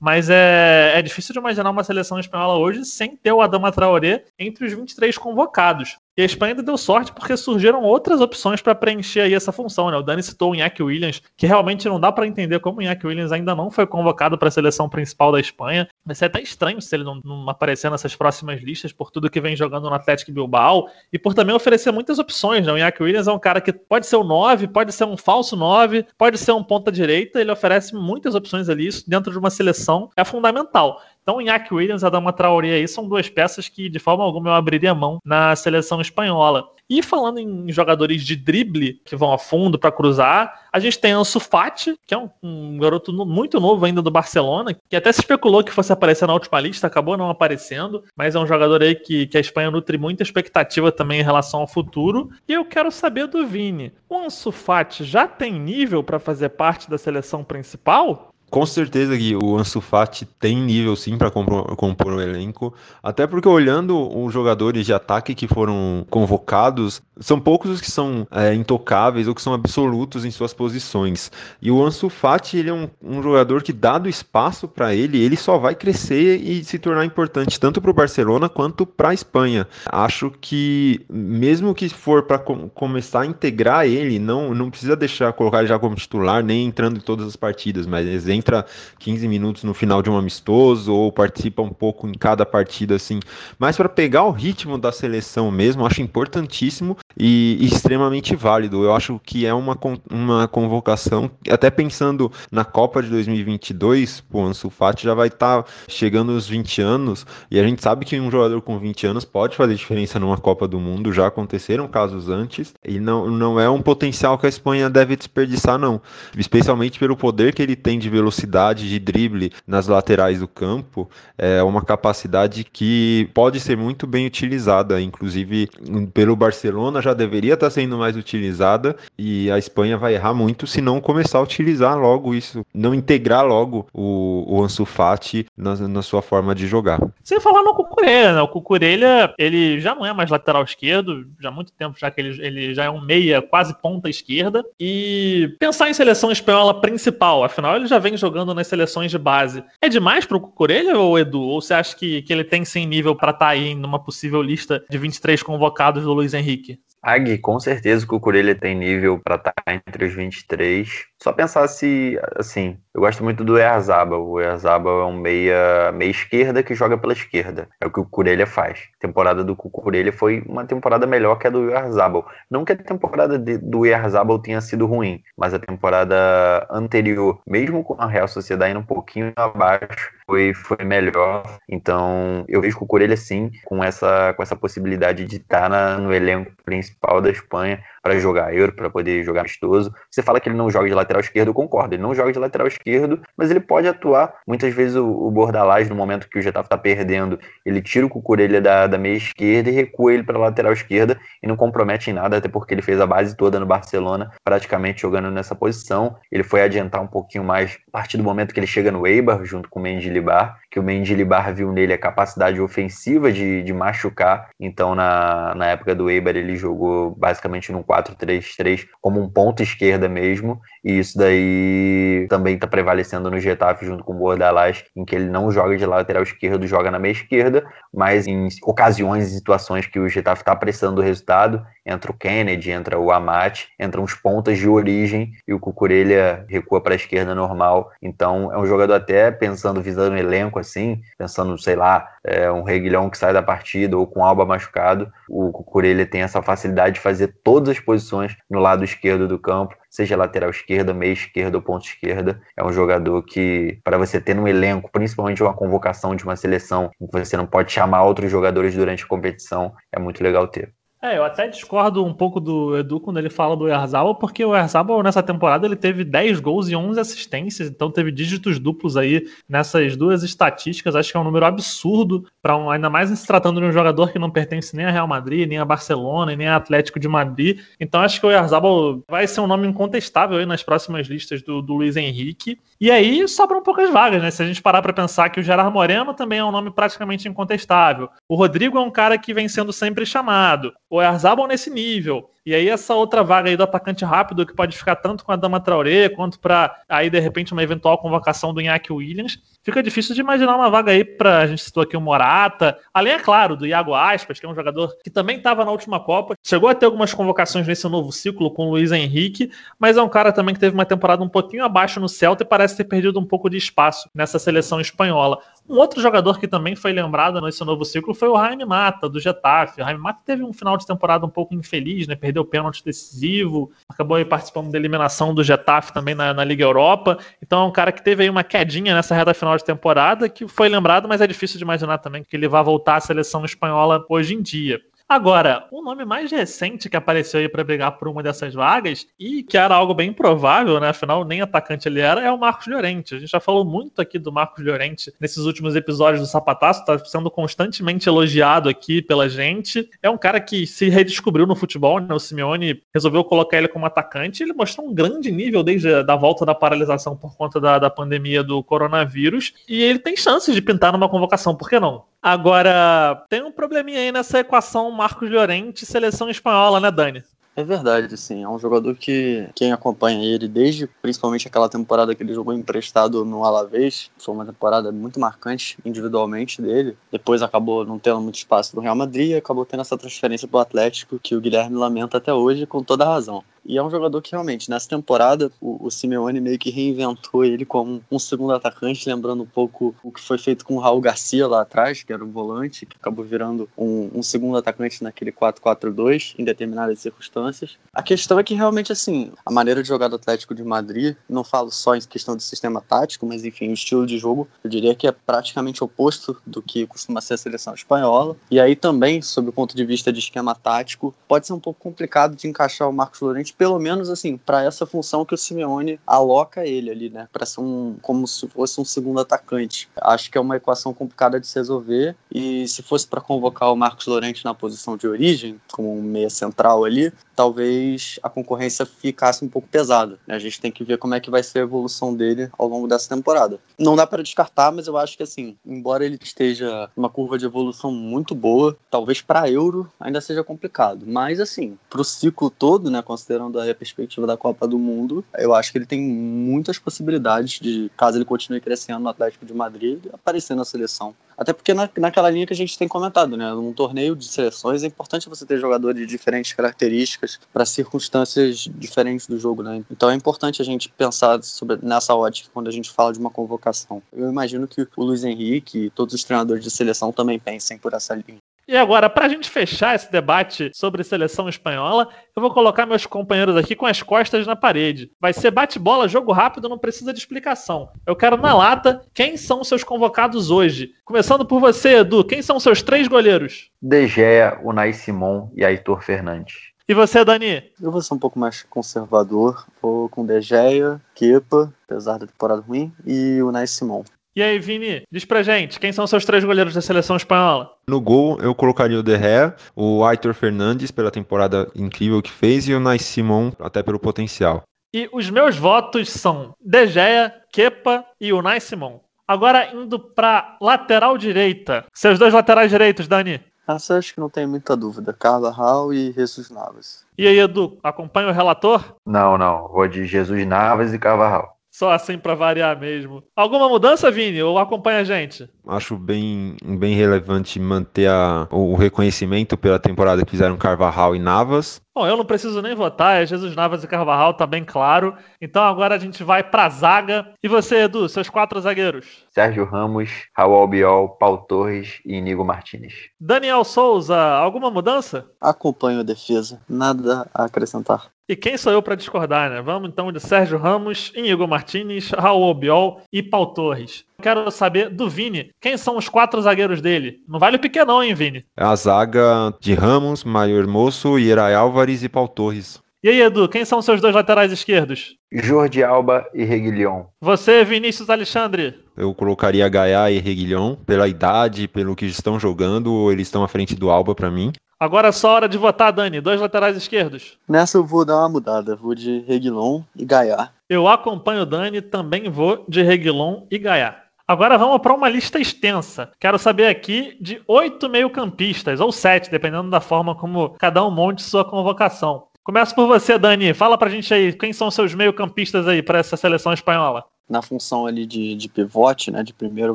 mas é, é difícil de imaginar uma seleção espanhola hoje sem ter o Adama Traoré entre os 23 convocados. E a Espanha ainda deu sorte porque surgiram outras opções para preencher aí essa função, né? O Dani citou o Iñaki Williams, que realmente não dá para entender como o Iñaki Williams ainda não foi convocado para a seleção principal da Espanha. Vai ser até estranho se ele não, não, aparecer nessas próximas listas por tudo que vem jogando no Atlético Bilbao e por também oferecer muitas opções, né? O Iñaki Williams é um cara que pode ser o 9, pode ser um falso 9, pode ser um ponta direita, ele oferece muitas opções ali, isso dentro de uma seleção é fundamental. Então, Iñaki Williams e Adama Traoré aí são duas peças que, de forma alguma, eu abriria mão na seleção espanhola. E falando em jogadores de drible que vão a fundo para cruzar, a gente tem Ansu Fati, que é um, um, garoto muito novo ainda do Barcelona, que até se especulou que fosse aparecer na última lista, acabou não aparecendo, mas é um jogador aí que, que a Espanha nutre muita expectativa também em relação ao futuro. E eu quero saber do Vini, o Ansu Fati já tem nível para fazer parte da seleção principal? Com certeza que o Ansu Fati tem nível sim para compor, o elenco, até porque olhando os jogadores de ataque que foram convocados, são poucos os que são é, intocáveis ou que são absolutos em suas posições. E o Ansu Fati ele é um, um jogador que, dado espaço para ele, ele só vai crescer e se tornar importante tanto para o Barcelona quanto para a Espanha. Acho que mesmo que for para com, começar a integrar ele, não, não precisa deixar colocar ele já como titular, nem entrando em todas as partidas, mas entra 15 minutos no final de um amistoso ou participa um pouco em cada partida assim. Mas para pegar o ritmo da seleção mesmo, acho importantíssimo e extremamente válido. Eu acho que é uma, uma convocação, até pensando na Copa de 2022, o Ansu Fati já vai estar tá chegando aos 20 anos e a gente sabe que um jogador com 20 anos pode fazer diferença numa Copa do Mundo, já aconteceram casos antes e não, não é um potencial que a Espanha deve desperdiçar não, especialmente pelo poder que ele tem de velocidade velocidade de drible nas laterais do campo é uma capacidade que pode ser muito bem utilizada, inclusive pelo Barcelona já deveria estar sendo mais utilizada e a Espanha vai errar muito se não começar a utilizar logo isso, não integrar logo o, o Ansu Fati na, na sua forma de jogar. Sem falar no Cucurella, né? O Cucurella, ele já não é mais lateral esquerdo, já há muito tempo já que ele, ele já é um meia, quase ponta esquerda, e pensar em seleção espanhola principal, afinal ele já vem jogando nas seleções de base. É demais pro Cucurella ou Edu? Ou você acha que, que ele tem sim nível para estar tá aí numa possível lista de 23 convocados do Luiz Henrique? Agui, com certeza o Cucurella tem nível para estar tá entre os 23. Só pensar se, assim, eu gosto muito do Erzabal. O Erzabal é um meia, meia esquerda que joga pela esquerda. É o que o Cucurella faz. A temporada do Cucurella foi uma temporada melhor que a do Erzabal. Não que a temporada de, do Erzabal tenha sido ruim, mas a temporada anterior, mesmo com a Real Sociedade indo um pouquinho abaixo, foi, foi melhor. Então, eu vejo o Cucurella sim, com essa, com essa possibilidade de estar na, no elenco principal da Espanha para jogar Euro, para poder jogar amistoso. Você fala que ele não joga de lateral esquerdo, eu concordo. Ele não joga de lateral esquerdo, mas ele pode atuar. Muitas vezes o, o Bordalás, no momento que o Getafe está perdendo, ele tira o Cucurella da, da meia esquerda e recua ele para lateral esquerda e não compromete em nada, até porque ele fez a base toda no Barcelona, praticamente jogando nessa posição. Ele foi adiantar um pouquinho mais a partir do momento que ele chega no Eibar, junto com o Mendilibar, que o Mendilibar viu nele a capacidade ofensiva de, de machucar. Então, na, na época do Eibar, ele jogou basicamente num 4-3-3 como um ponto esquerda mesmo, e isso daí também está prevalecendo no Getafe junto com o Bordalás, em que ele não joga de lateral esquerdo, joga na meia esquerda, mas em ocasiões e situações que o Getafe está pressando o resultado, entra o Kennedy, entra o Amate, entram os pontas de origem e o Cucurella recua para a esquerda normal. Então é um jogador até pensando, visando o elenco assim, pensando, sei lá, é, um Reguilhão que sai da partida ou com Alba machucado, o Cucurella tem essa facilidade de fazer todas as posições no lado esquerdo do campo, seja lateral esquerda, meia esquerda ou ponta esquerda. É um jogador que, para você ter no elenco, principalmente uma convocação de uma seleção, que você não pode chamar outros jogadores durante a competição, é muito legal ter. É, eu até discordo um pouco do Edu quando ele fala do Erzabal, porque o Erzabal nessa temporada ele teve 10 gols e 11 assistências, então teve dígitos duplos aí nessas duas estatísticas, acho que é um número absurdo para um, ainda mais se tratando de um jogador que não pertence nem a Real Madrid, nem a Barcelona, nem a Atlético de Madrid. Então acho que o Erzabal vai ser um nome incontestável aí nas próximas listas do, do Luiz Henrique. E aí sobram poucas vagas, né? Se a gente parar para pensar que o Gerard Moreno também é um nome praticamente incontestável. O Rodrigo é um cara que vem sendo sempre chamado Erzabal nesse nível. E aí essa outra vaga aí do atacante rápido que pode ficar tanto com a Dama Traoré quanto para aí de repente uma eventual convocação do Iñaki Williams. Fica difícil de imaginar uma vaga aí para a gente citou aqui o Morata, além é claro do Iago Aspas, que é um jogador que também estava na última Copa, chegou a ter algumas convocações nesse novo ciclo com o Luiz Henrique, mas é um cara também que teve uma temporada um pouquinho abaixo no Celta e parece ter perdido um pouco de espaço nessa seleção espanhola. Um outro jogador que também foi lembrado nesse novo ciclo foi o Jaime Mata, do Getafe. O Jaime Mata teve um final de temporada um pouco infeliz, né? Perdeu o pênalti decisivo, acabou aí participando da eliminação do Getafe também na, na, Liga Europa. Então é um cara que teve aí uma quedinha nessa reta final de temporada, que foi lembrado, mas é difícil de imaginar também que ele vá voltar à seleção espanhola hoje em dia. Agora, o nome mais recente que apareceu aí para brigar por uma dessas vagas, e que era algo bem provável, né? Afinal, nem atacante ele era, é o Marcos Llorente. A gente já falou muito aqui do Marcos Llorente nesses últimos episódios do Sapataço, tá sendo constantemente elogiado aqui pela gente. É um cara que se redescobriu no futebol, né? O Simeone resolveu colocar ele como atacante. Ele mostrou um grande nível desde a volta da paralisação por conta da, da pandemia do coronavírus. E ele tem chances de pintar numa convocação, por que não? Agora, tem um probleminha aí nessa equação Marcos Llorente seleção espanhola, né, Dani? É verdade, sim. É um jogador que quem acompanha ele desde principalmente aquela temporada que ele jogou emprestado no Alavés, foi uma temporada muito marcante individualmente dele. Depois acabou não tendo muito espaço no Real Madrid, acabou tendo essa transferência para o Atlético que o Guilherme lamenta até hoje com toda a razão. E é um jogador que realmente, nessa temporada, o, o Simeone meio que reinventou ele como um segundo atacante, lembrando um pouco o que foi feito com o Raul Garcia lá atrás, que era um volante, que acabou virando um, um segundo atacante naquele 4-4-2 em determinadas circunstâncias. A questão é que realmente, assim, a maneira de jogar do Atlético de Madrid, não falo só em questão de sistema tático, mas enfim, o estilo de jogo, eu diria que é praticamente oposto do que costuma ser a seleção espanhola. E aí também, sob o ponto de vista de esquema tático, pode ser um pouco complicado de encaixar o Marcos Llorente pelo menos assim, para essa função que o Simeone aloca ele ali, né? Para ser um como se fosse um segundo atacante. Acho que é uma equação complicada de se resolver e se fosse para convocar o Marcos Lorente na posição de origem, como um meia central ali, talvez a concorrência ficasse um pouco pesada. Né? A gente tem que ver como é que vai ser a evolução dele ao longo dessa temporada. Não dá para descartar, mas eu acho que assim, embora ele esteja uma curva de evolução muito boa, talvez para Euro ainda seja complicado. Mas assim, para o ciclo todo, né, considerando a perspectiva da Copa do Mundo, eu acho que ele tem muitas possibilidades de, caso ele continue crescendo no Atlético de Madrid, aparecer na seleção. Até porque na, naquela linha que a gente tem comentado, né? Num torneio de seleções é importante você ter jogadores de diferentes características para circunstâncias diferentes do jogo, né? Então é importante a gente pensar sobre, nessa ótica quando a gente fala de uma convocação. Eu imagino que o Luiz Henrique e todos os treinadores de seleção também pensem por essa linha. E agora, para a gente fechar esse debate sobre seleção espanhola, eu vou colocar meus companheiros aqui com as costas na parede. Vai ser bate-bola, jogo rápido, não precisa de explicação. Eu quero na lata quem são seus convocados hoje. Começando por você, Edu, quem são seus três goleiros? De Gea, Unai Simon e Aitor Fernandes. E você, Dani? Eu vou ser um pouco mais conservador. Vou com De Gea, Kepa, apesar da temporada ruim, e o Unai Simon. E aí, Vini, diz pra gente, quem são seus três goleiros da seleção espanhola? No gol, eu colocaria o De Gea, o Aitor Fernandes, pela temporada incrível que fez, e o Nais Simon, até pelo potencial. E os meus votos são De Gea, Kepa e o Nais Simon. Agora, indo pra lateral direita. Seus dois laterais direitos, Dani. Essa acho que não tem muita dúvida. Carvajal e Jesus Navas. E aí, Edu, acompanha o relator? Não, não. Vou de Jesus Navas e Carvajal. Só assim para variar mesmo. Alguma mudança, Vini? Ou acompanha a gente? Acho bem, bem relevante manter a, o reconhecimento pela temporada que fizeram Carvajal e Navas. Bom, eu não preciso nem votar, é Jesus Navas e Carvajal, tá bem claro. Então agora a gente vai pra zaga. E você, Edu, seus quatro zagueiros? Sérgio Ramos, Raul Albiol, Paulo Torres e Inigo Martinez. Daniel Souza, alguma mudança? Acompanho a defesa, nada a acrescentar. E quem sou eu para discordar, né? Vamos então de Sérgio Ramos, Inigo Martinez, Raul Albiol e Paulo Torres. Quero saber do Vini, quem são os quatro zagueiros dele? Não vale o pequeno não, hein, Vini? É a zaga de Ramos, Mário Hermoso, Ierai Álvares e Paulo Torres. E aí, Edu, quem são seus dois laterais esquerdos? Jordi Alba e Reguilhon. Você, Vinícius Alexandre? Eu colocaria Gaia e Reguilhon, pela idade, pelo que estão jogando, eles estão à frente do Alba para mim. Agora é só hora de votar, Dani. Dois laterais esquerdos. Nessa eu vou dar uma mudada. Vou de Reguilon e Gaia. Eu acompanho o Dani, também vou de Reguilon e Gaia. Agora vamos para uma lista extensa. Quero saber aqui de oito meio-campistas, ou sete, dependendo da forma como cada um monte sua convocação. Começa por você, Dani. Fala pra gente aí, quem são seus meio-campistas aí para essa seleção espanhola? Na função ali de, de pivote, né, de primeiro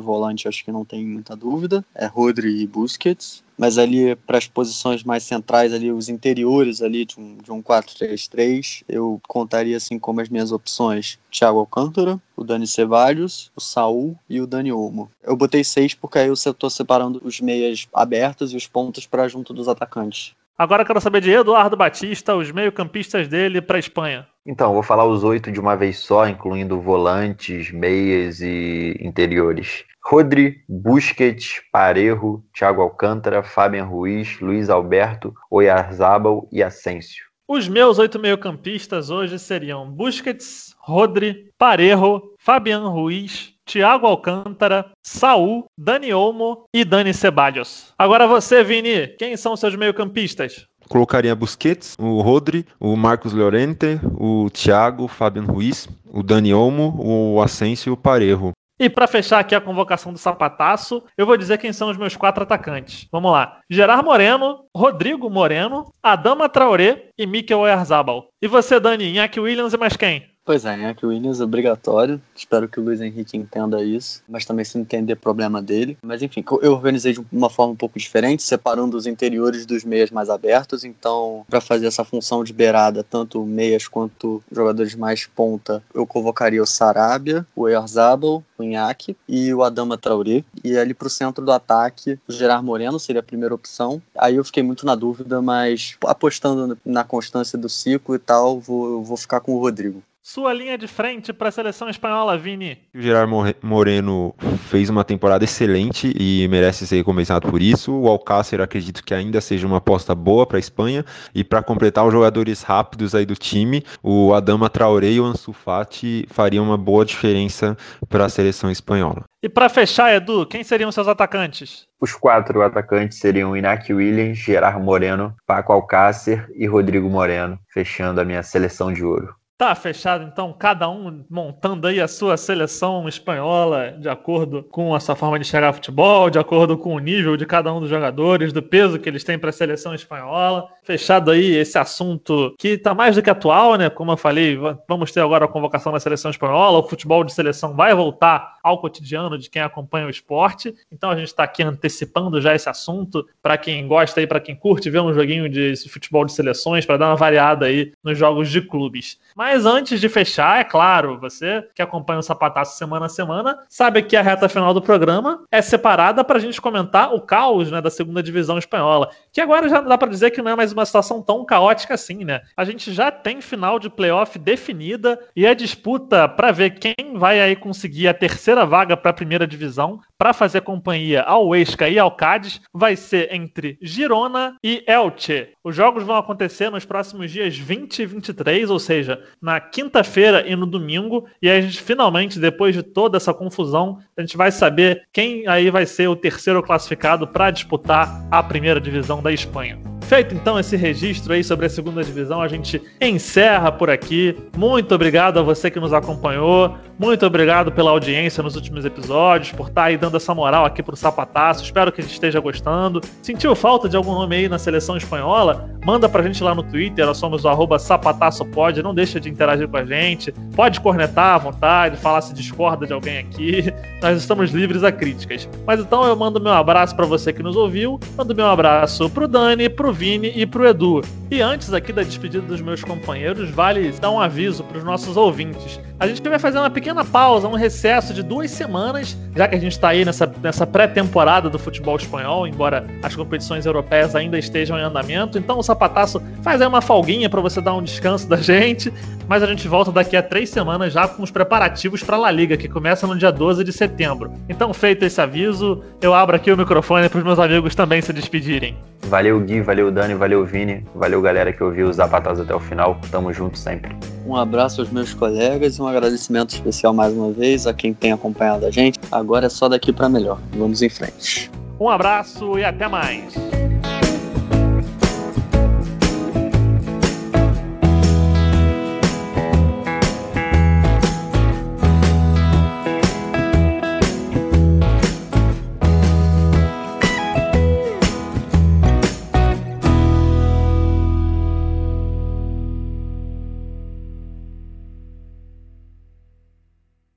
volante, acho que não tem muita dúvida. É Rodri e Busquets. Mas ali para as posições mais centrais, ali os interiores ali de um, de um 4-3-3, eu contaria assim como as minhas opções: Thiago Alcântara, o Dani Ceballos, o Saul e o Dani Olmo. Eu botei seis porque aí eu estou separando os meias abertos e os pontos para junto dos atacantes. Agora quero saber de Eduardo Batista, os meio-campistas dele para a Espanha. Então, vou falar os oito de uma vez só, incluindo volantes, meias e interiores. Rodri, Busquets, Parejo, Thiago Alcântara, Fabian Ruiz, Luiz Alberto, Oyarzabal e Asensio. Os meus oito meio-campistas hoje seriam Busquets, Rodri, Parejo, Fabian Ruiz, Thiago Alcântara, Saul, Dani Olmo e Dani Ceballos. Agora você, Vini, quem são seus meio-campistas? Colocaria Busquets, o Rodri, o Marcos Llorente, o Thiago, o Fabian Ruiz, o Dani Olmo, o Asensio e o Parejo. E para fechar aqui a convocação do sapataço, eu vou dizer quem são os meus quatro atacantes. Vamos lá. Gerard Moreno, Rodrigo Moreno, Adama Traoré e Mikel Oyarzabal. E você, Dani, Iñaki Williams e mais quem? Pois é, Iñaki Williams é obrigatório. Espero que o Luiz Henrique entenda isso, mas também se entender problema dele. Mas enfim, eu organizei de uma forma um pouco diferente, separando os interiores dos meias mais abertos. Então, para fazer essa função de beirada, tanto meias quanto jogadores mais ponta, eu convocaria o Sarabia, o Erzabal, o Inhaque e o Adama Traoré. E ali pro centro do ataque, o Gerard Moreno seria a primeira opção. Aí eu fiquei muito na dúvida, mas apostando na constância do ciclo e tal, vou, vou ficar com o Rodrigo. Sua linha de frente para a seleção espanhola, Vini. O Gerard Moreno fez uma temporada excelente e merece ser recompensado por isso. O Alcácer acredito que ainda seja uma aposta boa para a Espanha. E para completar os jogadores rápidos aí do time, o Adama Traoré e o Ansu Fati fariam uma boa diferença para a seleção espanhola. E para fechar, Edu, quem seriam seus atacantes? Os quatro atacantes seriam Inácio Williams, Gerard Moreno, Paco Alcácer e Rodrigo Moreno, fechando a minha seleção de ouro. Tá fechado, então, cada um montando aí a sua seleção espanhola de acordo com a sua forma de chegar ao futebol, de acordo com o nível de cada um dos jogadores, do peso que eles têm para a seleção espanhola. Fechado aí esse assunto que está mais do que atual, né? Como eu falei, vamos ter agora a convocação da seleção espanhola, o futebol de seleção vai voltar ao cotidiano de quem acompanha o esporte. Então a gente está aqui antecipando já esse assunto para quem gosta aí, para quem curte ver um joguinho de futebol de seleções, para dar uma variada aí nos jogos de clubes. Mas mas antes de fechar, é claro, você que acompanha o Sapataço semana a semana, sabe que a reta final do programa é separada para a gente comentar o caos né, da segunda divisão espanhola. Que agora já dá para dizer que não é mais uma situação tão caótica assim, né? A gente já tem final de playoff definida e a disputa para ver quem vai aí conseguir a terceira vaga para a primeira divisão para fazer companhia ao Huesca e ao Cádiz vai ser entre Girona e Elche. Os jogos vão acontecer nos próximos dias 20 e 23, ou seja, na quinta-feira e no domingo. E a gente finalmente, depois de toda essa confusão, a gente vai saber quem aí vai ser o terceiro classificado para disputar a primeira divisão da Espanha. Feito então esse registro aí sobre a segunda divisão, a gente encerra por aqui. Muito obrigado a você que nos acompanhou. Muito obrigado pela audiência nos últimos episódios, por estar aí dando essa moral aqui pro Sapataço. Espero que a gente esteja gostando. Sentiu falta de algum nome aí na seleção espanhola? Manda pra gente lá no Twitter, nós somos o sapataçopod. Não deixa de interagir com a gente. Pode cornetar à vontade, falar se discorda de alguém aqui. Nós estamos livres a críticas. Mas então eu mando meu abraço para você que nos ouviu. Mando meu abraço pro Dani, pro Vini e pro Edu. E antes aqui da despedida dos meus companheiros, vale dar um aviso para os nossos ouvintes. A gente vai fazer uma pequena pausa, um recesso de duas semanas, já que a gente está aí nessa, nessa pré-temporada do futebol espanhol, embora as competições europeias ainda estejam em andamento. Então o Sapataço faz aí uma folguinha para você dar um descanso da gente, mas a gente volta daqui a três semanas já com os preparativos para a La Liga, que começa no dia 12 de setembro. Então, feito esse aviso, eu abro aqui o microfone para os meus amigos também se despedirem. Valeu, Gui, valeu, Dani, valeu, Vini, valeu, galera que ouviu os Zapatados até o final. Tamo junto sempre. Um abraço aos meus colegas e um agradecimento especial mais uma vez a quem tem acompanhado a gente. Agora é só daqui para melhor. Vamos em frente. Um abraço e até mais.